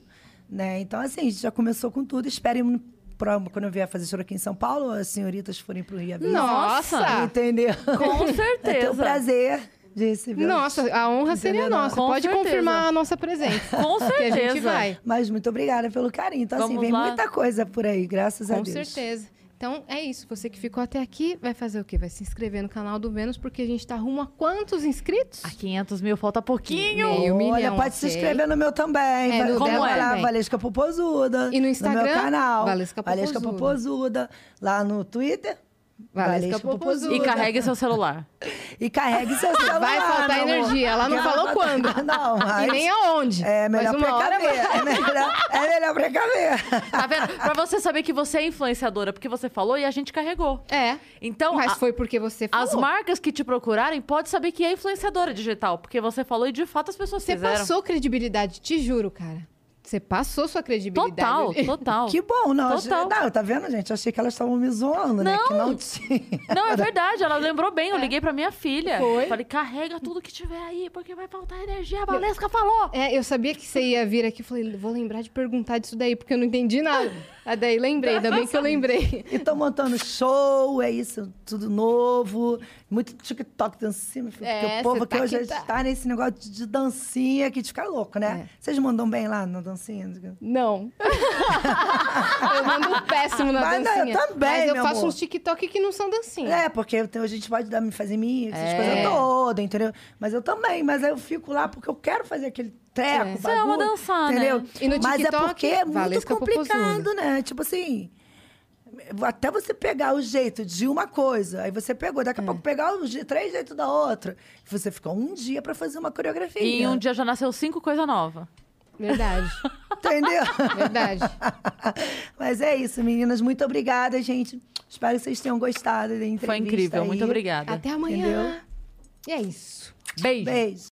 né? Então, assim, a gente já começou com tudo. Esperem pro- quando eu vier fazer show aqui em São Paulo, as senhoritas forem pro Rio avisar. Nossa! Entendeu? Com (laughs) É ter o certeza. prazer de receber. Nossa, a honra seria Entendeu? nossa. Com Pode certeza. confirmar a nossa presença. (laughs) Com Que a gente certeza. vai. Mas muito obrigada pelo carinho. Então, assim, Vamos vem lá. muita coisa por aí, graças a Com Deus. certeza. Então é isso. Você que ficou até aqui vai fazer o quê? Vai se inscrever no canal do Vênus, porque a gente tá rumo a quantos inscritos? A 500 mil falta pouquinho. Meio milhão, Olha, pode se ok. inscrever no meu também. É, no Como é? lá. Valesca Popozuda. E no Instagram, meu canal. Valesca Popozuda. Popozuda. Lá no Twitter. Valesca Popozuda. E carregue seu celular. E carregue seu (laughs) celular. Vai faltar amor. energia. Ela não falou faltar- quando. Não, mas... E nem aonde. É melhor uma hora precaver. É melhor, é melhor precaver. Tá vendo? Pra você saber que você é influenciadora, porque você falou e a gente carregou. É. Então, Mas a- foi porque você falou. as marcas que te procurarem pode saber que é influenciadora digital, porque você falou e de fato as pessoas Você fizeram. passou credibilidade, te juro, cara. Você passou sua credibilidade. Total, ali. total. Que bom, não. Total. Não, tá vendo, gente? Achei que elas estavam me zoando, né? Que não tinha. Não, é verdade, ela lembrou bem. Eu liguei pra minha filha. Foi? Falei, carrega tudo que tiver aí, porque vai faltar energia. A Valesca falou. É, eu sabia que você ia vir aqui. Falei, vou lembrar de perguntar disso daí, porque eu não entendi nada. (laughs) Aí daí lembrei, ainda bem que eu lembrei. E tô montando show, é isso, tudo novo. Muito TikTok dancinha, filho, É, porque o povo tá hoje que tá. está nesse negócio de, dancinha que de ficar louco, né? Vocês mandam bem lá na dancinha? Não. (laughs) eu mando péssimo na Mas não, eu dancinha. também, Mas eu faço amor. uns TikTok que não são dancinha. É, porque a gente pode dar, fazer mix, essas É. coisas todas, entendeu? Mas eu também, mas aí eu fico lá porque eu quero fazer aquele treco, É. Você ama bagulho, dançar, né? entendeu? E no mas é TikTok, porque é muito Valesca complicado, né? Tipo assim, até você pegar o jeito de uma coisa, aí você pegou, É. daqui a pouco pegar os três jeitos da outra, você ficou um dia pra fazer uma coreografia. E em um dia já nasceu cinco coisa nova. Verdade. (laughs) Entendeu? Verdade. (laughs) Mas é isso, meninas. Muito obrigada, gente. Espero que vocês tenham gostado da entrevista. Foi incrível. aí. Muito obrigada. Até amanhã. Entendeu? E é isso. Beijo. Beijo.